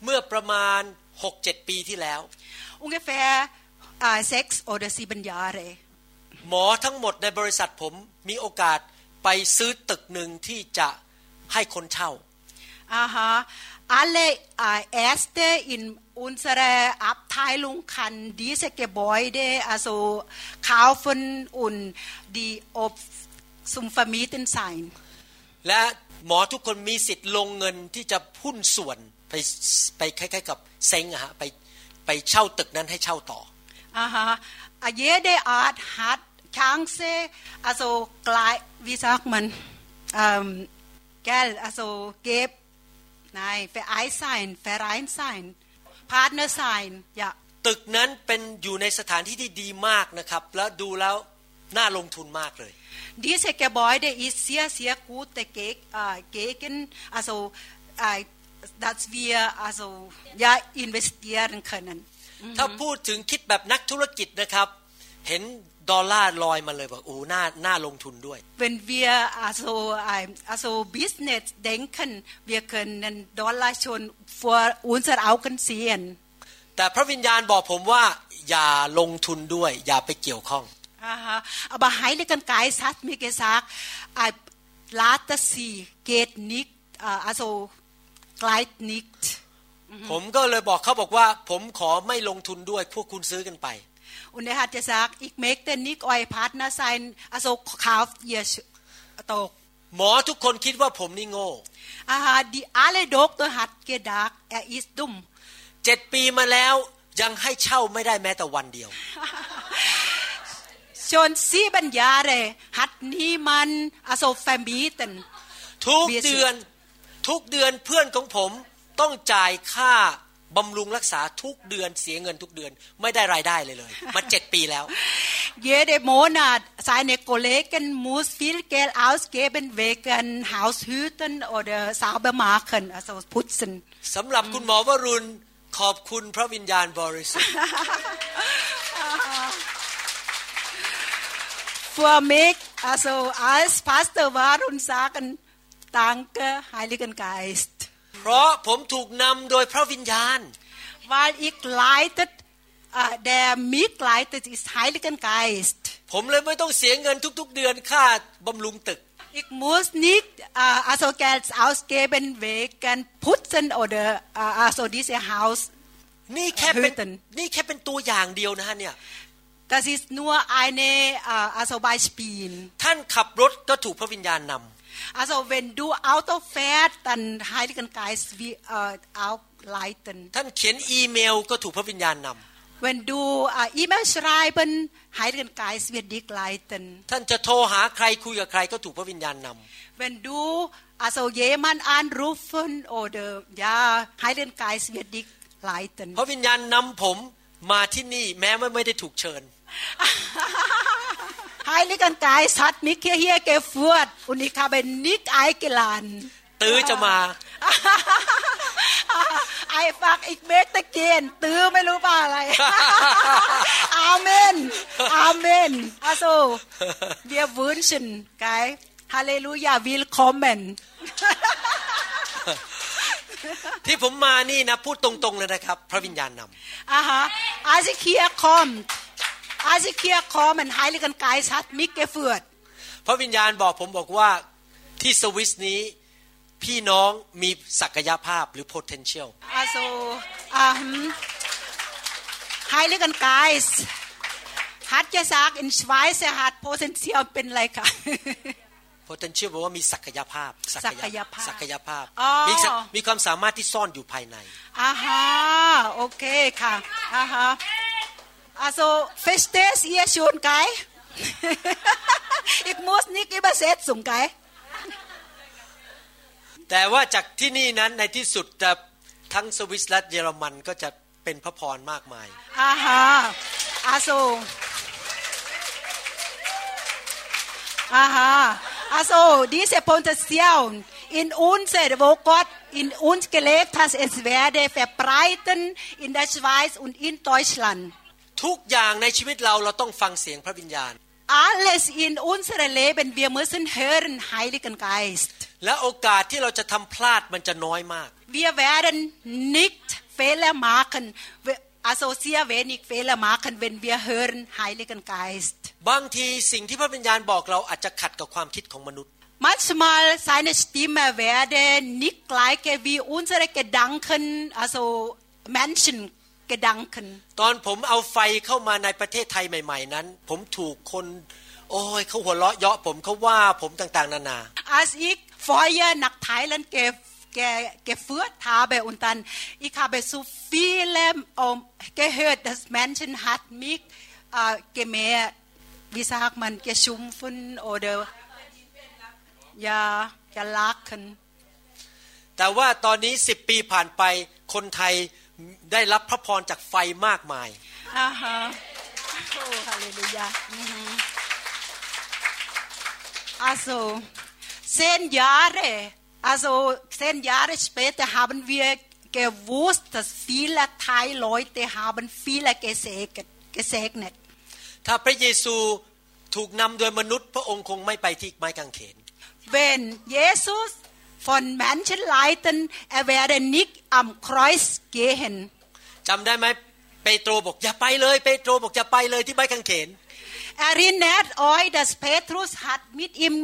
เมื่อประมาณ 6-7 ปีที่แล้ว ungefähr uh, sechs oder sieben Jahre หมอทั้งหมดในบริษัทผมมีโอกาสไปซื้อตึกหนึ่งที่จะให้คนเช่าอ่าฮะ Alle äh, r z t e in unserer Abteilung kann diese Gebäude also kaufen und die ob zum vermieten sein. และหมอทุกคนมีสิทธิ์ลงเงินที่จะพุ่นส่วนไปไปคล้ายๆกับเซ็งอะฮะไปไปเช่าตึกนั้นให้เช่าต่ออ่าฮะ jede Art hat Chance also gleich wie sagt man, ähm, gell, also geb, nein, Verein sein, Verein sein, Partner sein, ja. ตึกนั้นเป็นอยู่ในสถานที่ที่ดีมากนะครับแล้วดูแล้วน่าลงทุนมากเลย Diese Gebäude ist sehr sehr gut gegen also dass wir also ja investieren können ถ้าพูดถึงคิดแบบนักธุรกิจนะครับ เห็นดอลลาร์ลอยมาเลยบอกโอ้หน้าหน้าลงทุนด้วย Wenn wir also also Business denken wir können Dollar schon vor unser Augen sehen แต่พระวิญญาณบอกผมว่าอย่าลงทุนด้วย อย่าไปเกี่ยวข้อง Aha aber Heiligen Geist hat mir gesagt lade sie geht nicht also gleich nicht ผมก็เลยบอกเขาบอกว่าผมขอไม่ลงทุนด้วยพวกคุณซื้อกันไป Und er hat gesagt, ich möchte nicht euer Partner sein, also kauf ihr Stock. หมอทุกคนคิดว่าผมนี่โง่อาฮาดีอาเลดกตัวหัดเกดักเออิสดุมเจ็ดปีมาแล้วยังให้เช่าไม่ได้แม้แต่วันเดียวชนซีบัญญาเลยหัดนี้มันอโศกแฟมบีตันทุกเดือนทุกเดือนเพื่อนของผมต้องจ่ายค่าบำรุงรักษาทุกเดือนเสียเงินทุกเดือนไม่ได้รายได้เลยเลยมาเจ็ดปีแล้ว Jede Monat seine Kollegen muss viel Geld ausgeben wegen Haushüten oder sauber machen, also putzen. สำหรับคุณหมอวรุณขอบคุณพระวิญญาณบริสุทธิ์ Für mich, also als Pastor Warun sagen, danke, Heiligen Geist. เพราะผมถูกนำโดยพระวิญญาณ weil ich leitet der mich leitet ist Heiligen Geist ผมเลยไม่ต้องเสียเงินทุกๆ เดือนค่าบำรุงตึก Ich muss nicht uh, also Geld ausgeben wegen putzen oder uh, also diese Haus นี่แค่เป็นนี่แค่เป็นตัวอย่างเดียวนะฮะเนี่ย Das ist nur eine uh, also Beispiel ท่านขับรถก็ถูกพระวิญญาณนำ Also wenn du Auto fährst, dann Heiligen Geist wie, äh, auch leiten. ท่านเขียนอีเมลก็ถูกพระวิญญาณนำ Wenn du äh, E-Mail schreiben, Heiligen Geist wird dich leiten. ท่านจะโทรหาใครคุยกับใครก็ถูกพระวิญญาณนำ Wenn du also jemand anrufen oder ja, Heiligen Geist wird dich leiten. พระวิญญาณนำผมมาที่นี่แม้ไม่ได้ถูกเชิญ Heiligen Geist hat mich hierher geführt und ich habe nicht eingeladen. ตื้อจะมา I fuck ich möchte gehen ตื้อไม่รู้ป่าอะไร Amen Amen also wir wünschen geil Halleluja willkommen ที่ผมมานี่นะพูดตรงๆเลยนะครับ พระวิญญาณนำอ่าฮะ als ich hier kommt Als ich hier komme, ein Heiliger Geist hat mich geführt. พระวิญญาณบอกผมบอกว่าที่สวิสนี้พี่น้องมีศักยภาพหรือ potential also um, Heiligen Geist hat gesagt in Schweiz er hat potential เป็นไรคะ potential บอกว่ามีศักยภาพศักยภาพศักยภาพมีมีความสามารถที่ซ่อนอยู่ภายในอ่าฮะโอเคค่ะอ่าฮะ Also versteht ihr schon, geil? ich muss nicht übersetzen, geil? แต่ว่าจากที่นี่นั้นในที่สุดจะทั้งสวิสและเยอรมันก็จะเป็นพระพรมากมายอ่าฮะอาโซ also, Aha. Also diese Potenzial in uns, wo Gott in uns gelebt hat, es werde verbreiten in der Schweiz und in Deutschland. ทุกอย่างในชีวิตเราเราต้องฟังเสียงพระวิญญาณ Alles in u n s e r e Leben wir müssen hören Heiligen Geist และโอกาสที่เราจะทำพลาดมันจะน้อยมาก Wir werden nicht Fehler machen also sehr wenig Fehler machen wenn wir hören Heiligen Geist บางทีสิ่งที่พระวิญญาณบอกเราอาจจะขัดกับความคิดของมนุษย์ Manchmal seine Stimme werde nicht gleich wie unsere Gedanken also Menschen gedanken ตอนผมเอาไฟเข้ามาในประเทศไทยใหม่ ๆ นั้น ผมถูกคน โอ้ยเขาหัวเราะเยาะผมเขาว่าผมต่างๆนานา a s ich Feuer nach Thailand geführt ge g e habe und dann ich habe so viele um, gehört dass Menschen hat mich uh, gemäh t wie sagt man geschumpfen oder ja gelachen แต่ว่าตอนนี้สิบปีผ่านไปคนไทยได้รับพระพรจากไฟมากมายอาฮะโอ้ฮาเลลูยาอาโซเซนยาเรอาโซเซนยาเรสเปเตฮาบันเวียเกวู้ตฟีละไทยลอยเตฮาบันฟีละเกเซกเกเซกเนตถ้าพระเยซูถูกนำโดยมนุษย์พระองค์คงไม่ไปที่ไม้กางเขนเวนเยซู von Menschenleiden er wäre nicht am Kreuz gehen จำได้ไหมเปโตรบอกอย่าไปเลย เปโตรบอกอย่าไปเลยที่ไม้กางเขน Erinnert euch dass Petrus hat mit ihm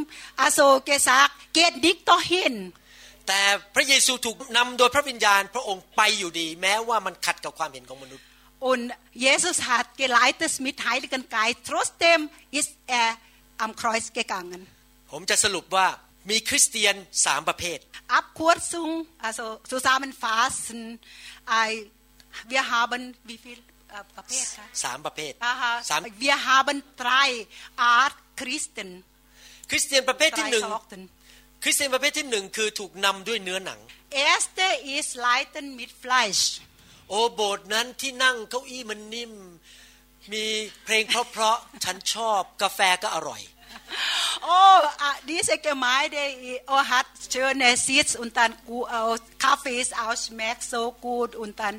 also gesagt geht nicht dahin แต่พระเยซูถูกนำโดยพระวิญญาณพระองค์ไปอยู่ดี แม้ว่ามันขัดกับความเห็นของมนุษย์ Und Jesus hat geleitet mit Heiligen Geist trotzdem ist er am Kreuz gegangen ผมจะสรุปว่ามีคริสเตียนสามประเภท Abkürzung also zusammenfassen wir haben wie viel ประเภทคะสามประเภทสาม wir haben drei Art Christen คริสเตียนประเภทที่หนึ่งคริสเตียนประเภทที่หนึ่งคือถูกนำด้วยเนื้อหนัง Erste ist leiten mit Fleisch โอโบสถ์นั้นที่นั่งเก้าอี้มันนิ่มมีเพลงเพราะๆฉันชอบกาแฟก็อร่อยโอ้อะดีเซกหมายเดโอฮัตเชิญเนซิตสอุนตันกูเอาคาเฟ่ส์เอาสแม็กโซกูดอุนตัน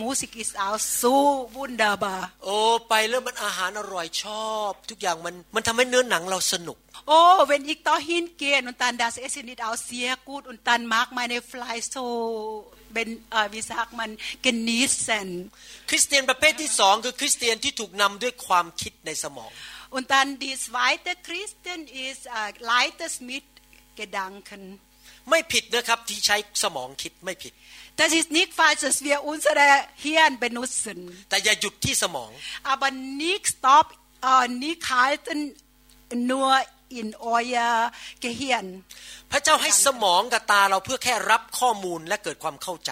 มูสิกสเอาซูวุนดาบาโอ้ไปแล้วมันอาหารอร่อยชอบ ทุกอย่างมันมันทำให้เนื้อหนังเราสนุกโอ้เวนอีกต่อหินเกนยอุนตันดาสเอสินิดเอาเซียกูดอุนตันมาร์กมาในฟลายโซเป็นวิสากมันกนนิสเซนคริสเตียนประเภทที่สองคือคริสเตียนที่ถูกนำด้วยความคิดในสมอง Und dann die zweite Christen ist äh, Leiters mit Gedanken. ไม่ผิดนะครับที่ใช้สมองคิดไม่ผิด Das ist nicht falsch, dass wir unsere Hirn benutzen. แต่อย่าหยุดที่สมอง Aber nicht stop, uh, nicht halten nur in euer Gehirn. พระเจ้าให้สมองกับตาเราเพื่อแค่รับข้อมูลและเกิดความเข้าใจ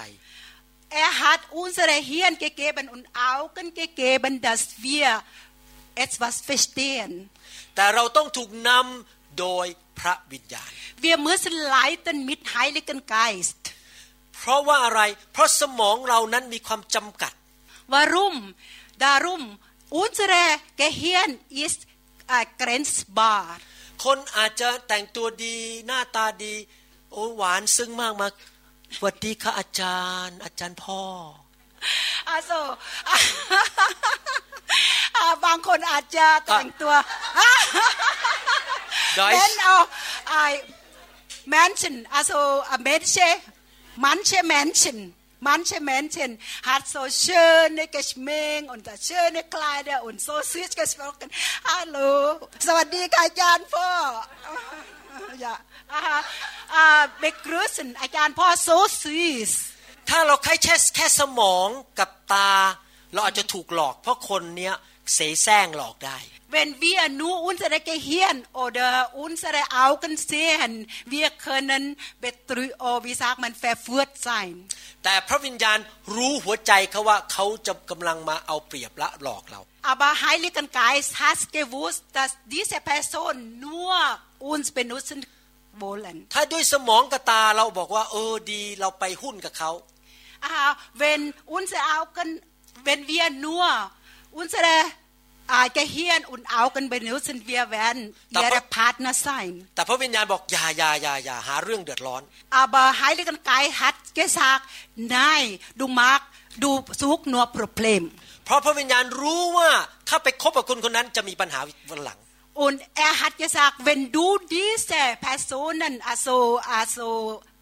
Er hat unsere Hirn gegeben und Augen gegeben, dass wir etwas verstehen แต่เราต้องถูกนำโดยพระวิญญาณ Wir müssen leiten mit Heiligen Geist เพราะว่าอะไรเพราะสมองเรานั้นมีความจำกัด Warum darum unsere Gehirn ist grenzbar คนอาจจะแต่งตัวดีหน้าตาดี โอหวานซึ้งมากมาสวัสดีค่ะอาจารย์อาจารย์พ่ออาโซบางคนอาจจะแต่งตัวเอนเอาไอแมนชินอาโซอเมนเชมันเชแมนชิ่นมันเชแมนชินฮัตโซเชนในกชเมงอุนตาเชนในคลายเดออุนโซซื้เกระชเมงกันฮัลโหลสวัสดีค่ะอาจารย์พ่อเบกรุสันอาจารย์พ่อโซซีสถ้าเราแค่แค่สมองกับตา เราอาจจะถูกหลอกเพราะคนเนี้ยเสแสร้งหลอกได้ Wenn wir nur unsere Gehirn oder unsere Augen sehen, wir können betrü oh, wie sagt man verführt sein. แต่พระวิญญาณรู้หัวใจเขาว่าเขาจะกำลังมาเอาเปรียบละหลอกเรา Aber Heiligen Geist hat gewusst, dass diese Person nur uns benutzen wollen. ถ้าด้วยสมองกับตาเราบอกว่าเออดีเราไปหุ้นกับเขา wenn unsere Augen, wenn wir nur unsere Gehirn und Augen benutzen, wir werden ihre Partner sein. แต่พระวิญญาณบอกอย่าอย่าอย่าอย่าหาเรื่องเดือดร้อน aber Heiligen Geist hat gesagt nein du mag du such nur Problem เพราะพระวิญญาณรู้ว่าถ้าไปคบกับคนคนนั้นจะมีปัญหาวันหลัง Und er hat gesagt, wenn du diese Personen also, also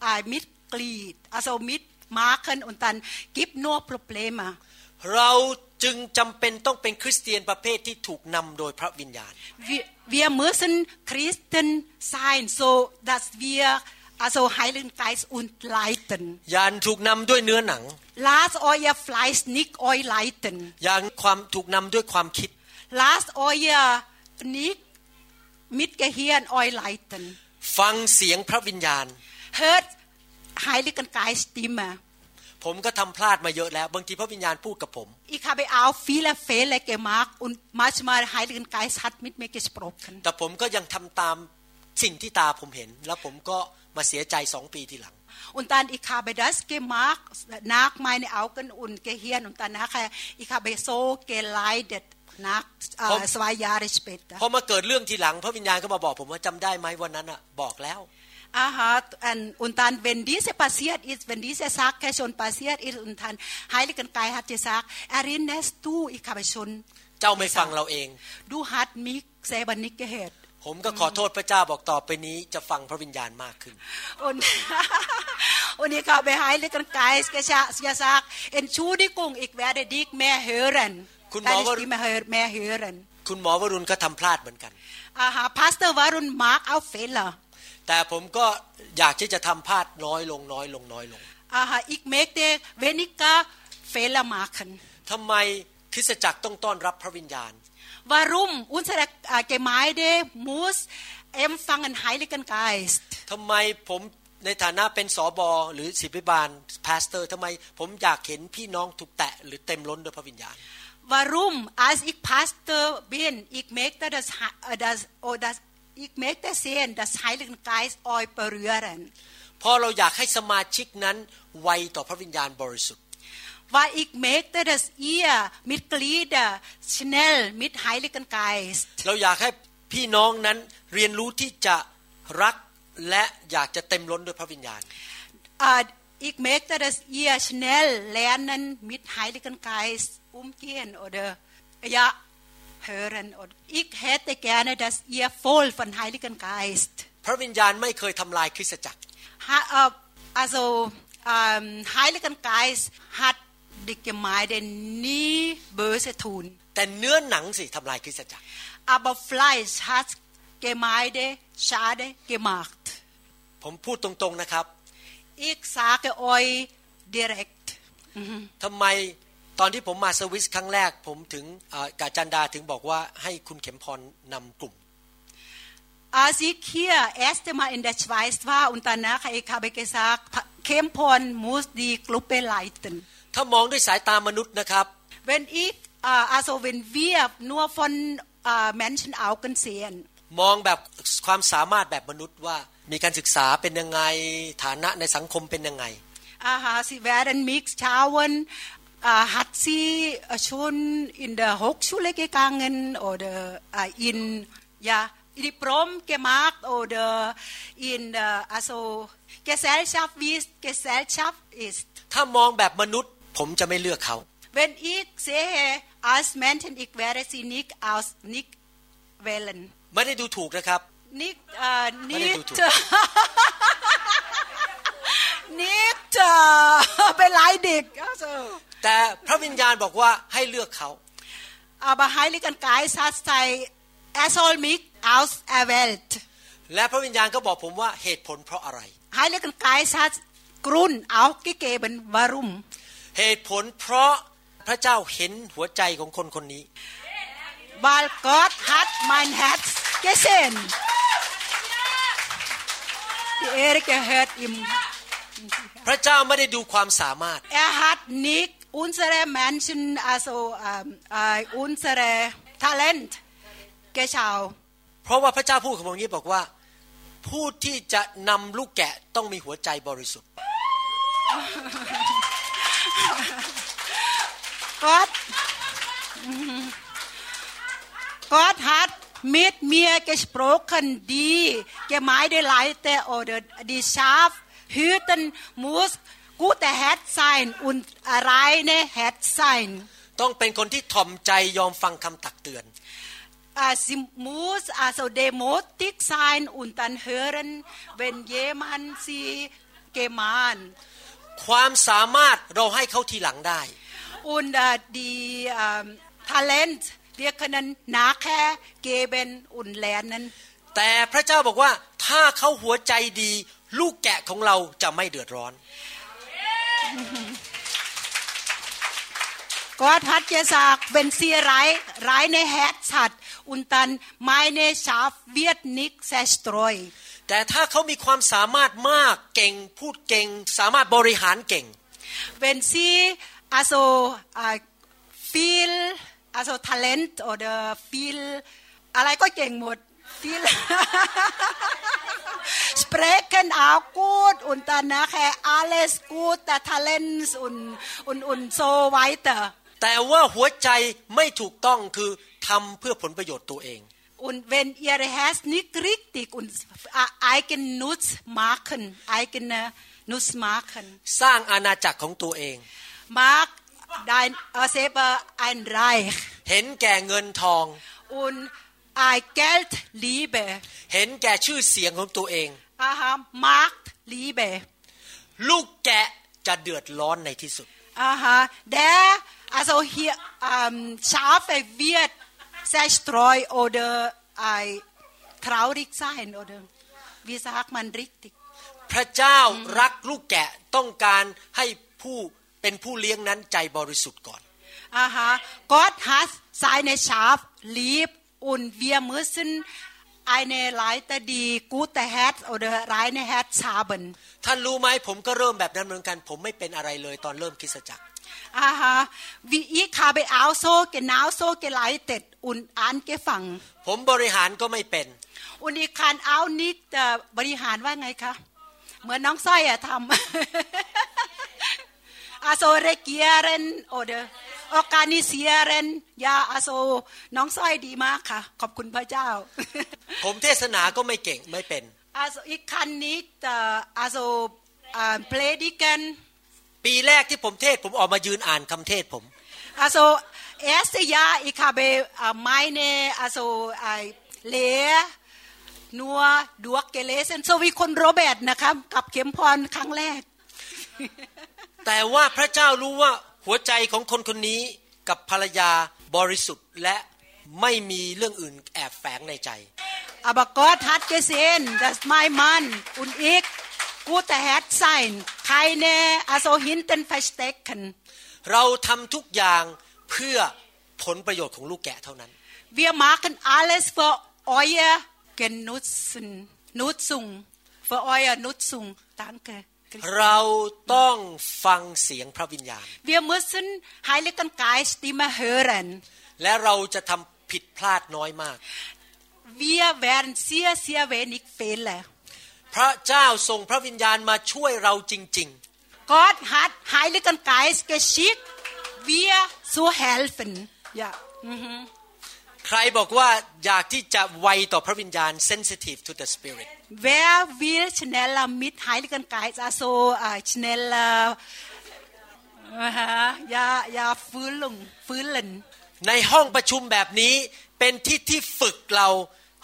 äh, Mitglied, also mit machen und dann gibt nur Probleme เราจึงจำเป็นต้องเป็นคริสเตียนประเภทที่ถูกนำโดยพระวิญญาณ Wir müssen Christen sein so dass wir also Heiligen Geist und leiten อย่าถูกนำด้วยเนื้อหนัง Lasst euer Fleisch nicht euch leiten อย่าความถูกนำด้วยความคิด Lasst euer nicht mit Gehirn euch leiten ฟังเสียงพระวิญญาณ Hört หายลิกันกายสติมาผมก็ทำพลาดมาเยอะแล้วบางทีพระวิญญาณพูดกับผมอีคาไปเอาฟีและเฟและเกมาร์กอุนมาชมาหายลิกันกายชัดมิดเมกิสโปรคันแต่ผมก็ยังทำตามสิ่งที่ตาผมเห็น แล้วผมก็มาเสียใจสองปีทีหลังอุนตันอีคาไปดัสเกมาร์กนักไม่ในเอากันอุนเกเฮียนอุนตันนะคะอีคาไปโซเกไลเด็นักสวายาริสเปตพอมาเกิดเรื่องทีหลังพระวิญญาณก็มาบอก ผมว่าจำได้ไหมวันนั้นอ่ะบอกแล้ว Aha, und dann, wenn diese passiert ist, wenn diese Sache schon passiert ist, und dann Heiligen Geist hat gesagt, erinnerst du, ich habe schon gesagt, Du hast mich selber nicht gehört. ผมก็ขอโทษพระเจ้าบอกต่อไปนี้จะฟังพระวิญญาณมากขึ้น u ันนี้ ich h a ห e h e i l กันไกส i s t gesagt, Entschuldigung, ด c h werde dich คุณหมอวรุณแม่เฮรันคุณหมอวรุณก็ทำพลาดเหมือนกันอา h a Pastor Warun mag auch Fehler. แต่ผมก็อยากที่จะทำพลาดน้อยลงน้อยลงน้อยลงอ่าฮะอ m กเมกเตเวนิก r Fehler m a ทำไมคริสตจักรต้องต้อนรับพระวิญญาณวารุมอุน e ร e เกไม i n ม e muss e m p f a ั g e n h e i l i g ก n g e ทำไมผมในฐานะเป็นสอบอหรือศิบิบาลพาสเตอร์ทำไมผมอยากเห็นพี่น้องถูกแตะหรือเต็มล้นด้วยพระวิญญาณวารุมอาสอีกพาสเตอร์ n i นอีกเมกเตอร์ดัสโอดัส Ich möchte sehen, dass Heiligen Geist euch berühren. พอเราอยากให้สมาชิกนั้นไวต่อพระวิญญาณบริสุทธิ์ Weil ich möchte, dass ihr Mitglieder schnell mit Heiligen Geist. เราอยากให้พี่น้องนั้นเรียนรู้ที่จะรักและอยากจะเต็มล้นด้วยพระวิญญาณ Ich möchte, dass ihr schnell lernen mit Heiligen Geist umgehen oder ja hören und ich hätte gerne, dass ihr voll von Heiligen Geist พระวิญญาณไม่เคยทำลายคริสตจักร also um, Heiligen Geist hat die Gemeinde nie böse tun แต่เนื้อหนังสิทำลายคริสตจักร aber Fleisch hat Gemeinde schade gemacht ผมพูดตรงๆนะครับ ich sage euch direkt ทำไมตอนที่ผมมาสวิสครั้งแรกผมถึงกาจันดาถึงบอกว่าให้คุณเข็มพรนำกลุ่ม Als ich hier erste Mal in der Schweiz war und danach ich habe gesagt, Kempon muss die Gruppe leiten. ถ้ามองด้วยสายตามนุษย์นะครับ Wenn ich also wenn wir nur von Menschen Augen sehen. มองแบบความสามารถแบบมนุษย์ว่ามีการศึกษาเป็นยังไงฐานะในสังคมเป็นยังไง Aha, sie werden mich schauen, หัดซีชนอินเดหกชุเลกกางเงินโอเดออินยาอินพรอมเกมาร์กโอเดออินเดอโซเกเซลชัฟวิสเกเซลชัฟอิสถ้ามองแบบมนุษย์ผมจะไม่เลือกเขาเวนอี say as mentioned, I wear a c ซีนิกอัสนิกเว l e n ไม่ได้ดูถูกนะครับนิก k uh, นิก k Nick เป็นหลายเด็กแต่พระวิญญาณบอกว่าให้เลือกเขา aber Heiligen Geist hat sei er soll mich auserwählt และพระวิญญาณก็บอกผมว่าเหตุผลเพราะอะไร Heiligen Geist hat Grund auch gegeben warum เหตุผลเพราะพระเจ้าเห็นหัวใจของคนคนนี้ weil Gott hat mein Herz gesehen die Ehre gehört ihm พระเจ้าไม่ได้ดูความสามารถ er hat nicht unsere Menschen, also ä h äh, unsere Talent geschaut. เพราะว่าพระเจ้าพูดกับผมนี้บอกว่า ผู้ที่จะนำลูกแกะต้องมีหัวใจบริสุทธิ์ g o d g o d hat mit mir gesprochen die Gemeinde Leiter oder die Schafhüten muss gute Herz sein und reine Herz sein ต้องเป็นคนที่ถ่อมใจยอมฟังคำตักเตือน Sie muss also d e m o t i g sein und dann hören wenn jemand sie gemahnt ความสามารถเราให้เขาทีหลังได้ und die Talent wir können nachher geben und lernen แต่พระเจ้าบอกว่าถ้าเขาหัวใจดีลูกแกะของเราจะไม่เดือดร้อนก็ทัดเจสากเป็นเซียร้ายร้ายในแฮตชัดอุนตันไมในชาฟเวียดนิกแซสตรอยแต่ถ้าเขามีความสามารถมากเก่งพูดเก่งสามารถบริหารเก่งเวนซีอาโซอาฟิลอาโซทาเลนต์หรือฟิลอะไรก็เก่งหมด viel. Sprechen auch gut und dann nachher alles gut, der Talent und, und, und so weiter. แต่ว่าหัวใจไม่ถูกต้องคือทำเพื่อผลประโยชน์ตัวเอง Und wenn ihr Herz nicht richtig und eigenen Nutz machen, eigene Nutz machen, สร้างอาณาจักรของตัวเอง mag dein selber ein Reich เห็นแก่เงินทอง und I Geld liebe เห็นแก่ชื่อเสียงของตัวเอง I have Markt liebe ลูกแกะจะเดือดร้อนในที่สุด Aha der also h e r um, Schafe wird zerstreu oder I traurig sein oder wie sagt man richtig พระเจ้ารักลูกแกะต้องการให้ผู้เป็นผู้เลี้ยงนั้นใจบริสุทธิ์ก่อนา h ะ g o d h a s seine Schafe lieb Und wir müssen eine Leiter, die gute Herz oder reine Herz haben. ท่านรู้ไหมผมก็เริ่มแบบนั้นเหมือนกันผมไม่เป็นอะไรเลยตอนเริ่มคิสจักร Aha, wie ich habe auch so genau so geleitet und angefangen. ผมบริหารก็ไม่เป็น Und ich kann auch nicht บริหารว่าไงคะเหมือนน้องสร้อยอะทำ also regieren oder organisieren ยาอาโซน้องสร้อยดีมากค่ะ ขอบคุณพระเจ้าผมเทศนาก็ไม่เก่งไม่เป็นอาโซอีกคันนี้อาโซเพลดิกันปีแรกที่ผมเทศผมออกมายืนอ่านคำเทศผมอาโซเอสยาอีคาเบไมเนอาโซไอเลนัวดวกเกเลเซนโซวีคนโรเบตนะครับกับเข็มพรครั้งแรกแต่ว่าพระเจ้ารู้ว่าหัวใจของคนคนนี้กับภรรยาบริสุทธิ์และไม่มีเรื่องอื่นแอบแฝงในใจอับกอทัดเกสินดัสไมมันอุนอิกกูแต่แฮตไซน์ใครเนอโซฮินเตนฟชเตคันเราทำทุกอย่างเพื่อผลประโยชน์ของลูกแกะเท่านั้นเวียมาคันอาเลสเฟอร์ออยเกนนุสนุสุงเฟอร์ออยนุสุงตังเกเราต้องฟังเสียงพระวิญญาณ Wir müssen Heiligen Geist immer hören และเราจะทำผิดพลาดน้อยมาก Wir werden sehr sehr wenig Fehler พระเจ้าส่งพระวิญญาณมาช่วยเราจริงๆ Gott hat Heiligen Geist geschickt wir zu helfen Ja ใครบอกว่าอยากที่จะไวต่อพระวิญญาณ sensitive to the spirit wer w i l l schneller mit Heiligen Geist, also äh, schneller äh, ja, ja, f ü l l e n f ü l l e n ในห้องประชุมแบบนี้เป็นที่ที่ฝึกเรา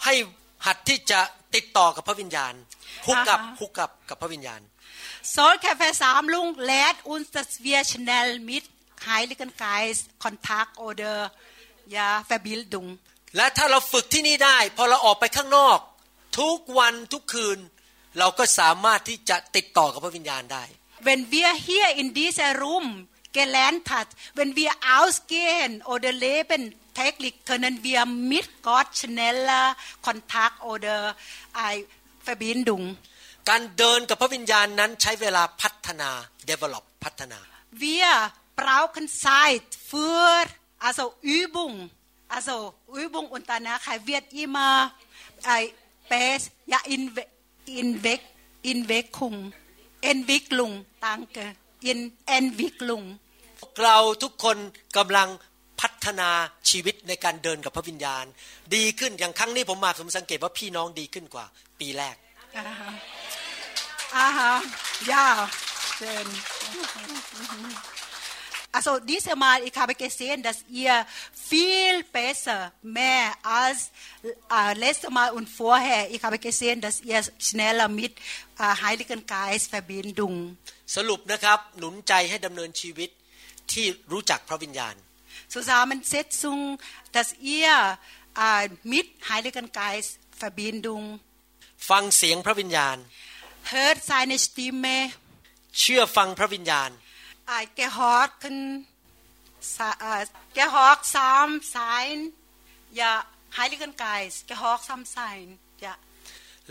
ให้หัดที่จะติดต่อกับพระวิญญาณฮุกกับฮุกกับกับพระวิญญาณ s o l c a f v e r s a m l u n g lehrt uns, dass wir schnell mit Heiligen Geist Kontakt oder ja Verbindung. u และถ n าเราฝึกที่นี่ได e n wenn wir rausgehen, ทุกวันทุกคืนเราก็สามารถที่จะติดต่อกับพระวิญญาณได้ When we are here in this room g e l e n t hat w h e n we a r e ausgehen oder leben täglich können wir mit Gott schneller Kontakt oder eine Verbindung การเดินกับพระวิญญาณนั้นใช้เวลาพัฒนา develop พัฒนา wir brauchen Zeit für also Übung also Übung und danach wird immer space ja in in weg in Wirkung Entwicklung danke in Entwicklung เราทุกคนกำลังพัฒนาชีวิตในการเดินกับพระวิญญาณ ดีขึ้นอย่างครั้งนี้ผมมาผมสังเกตว่าพี่น้องดีขึ้นกว่าปีแรกอ่าฮะยาเชิญ Also dieses Mal, ich habe gesehen, dass ihr viel besser, mehr als äh, letztes Mal und vorher. Ich habe gesehen, dass ihr schneller mit äh, Heiligen Geist Verbindung. Zusammensetzung, dass ihr äh, mit Heiligen Geist Verbindung ฟังเสียงพระวิญญาณ hört seine Stimme เชื่อฟังพระวิญญาณไอ้จจะฮอก้นจะฮอกซ้ำสายอย่าหายลิกันกายจะฮอกซ้ำสายอย่า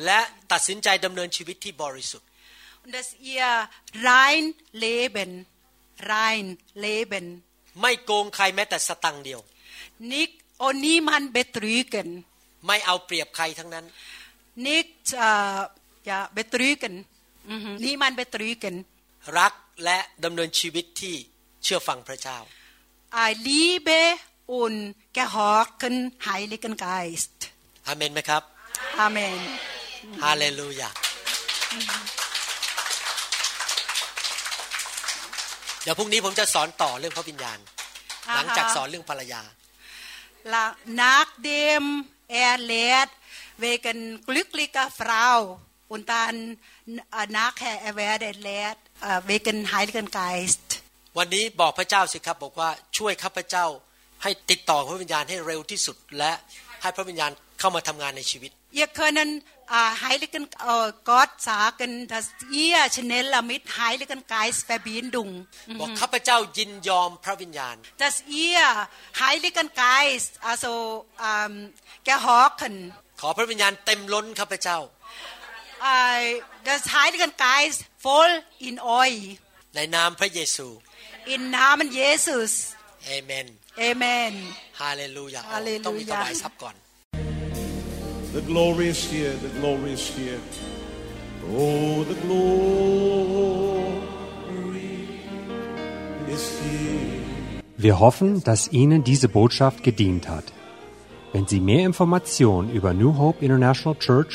และตัดสินใจดำเนินชีวิตที่บริสุทธิ์ Das ihr rein leben rein leben ไม่โกงใครแม้แต่สตังเดียว Nick o n i m a n betrügen ไม่เอาเปรียบใครทั้งนั้น Nick จะอย่ betrügen นี่มันไปตรีกันรักและดำเนินชีวิตที่เชื่อฟังพระเจ้า I liebe und gehorchen Heiligen Geist อเมนไหมครับอเมน ฮาเลลูยา เดี๋ยวพรุ่งนี้ผมจะสอนต่อเรื่องพระวิญญาณ หลังจากสอนเรื่องภรรยา n a ั h d e มแอ l e อ r t wegen g l ü c k l i c h e und dann äh, nachher er werde lehrt äh, wegen Heiligen Geist. วันนี้บอกพระเจ้าสิครับบอกว่าช่วยข้าพเจ้าให้ติดต่อพระวิญญาณให้เร็วที่สุด และให้พระวิญญาณเข้ามาทำงานในชีวิตเยเคนันอไฮลิกันเอ่อกอดสากันทัสเยชเนลลามิดไฮลิกันไกส์แฟบีนดุงบอกข้าพเจ้ายินยอมพระวิญญาณทัสเอียไฮลิกันไกส์อาโซอ่าแกฮอคันขอพระวิญญาณเต็มล้นข้าพเจ้า uh, äh, des Heiligen Geist voll in euch. ในนามพระเยซู In Namen Jesus. Amen. Amen. Halleluja. Oh, Halleluja. The glory is here. The glory is here. Oh, the glory is here. Wir hoffen, dass Ihnen diese Botschaft gedient hat. Wenn Sie mehr Informationen über New Hope International Church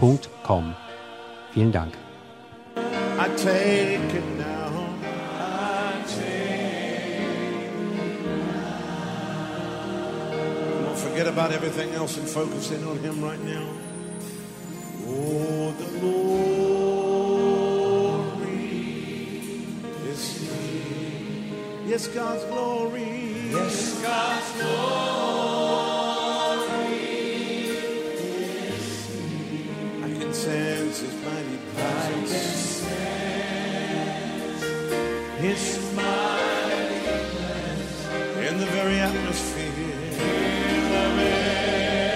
dot com. Vielen Dank. I take it now. forget about everything else and focus in on Him right now. Oh, the Lord. Yes, God's glory. Yes, God's glory I can sense His mighty presence. I can sense His mighty presence in the very atmosphere. In the very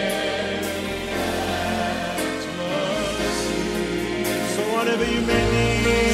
atmosphere. So whatever you may need.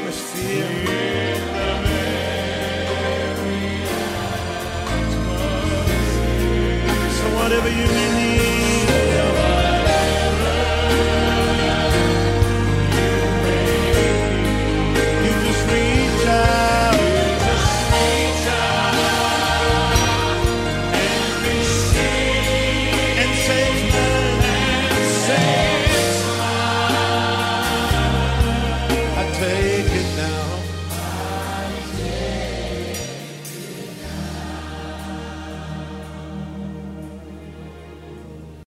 whatever you need.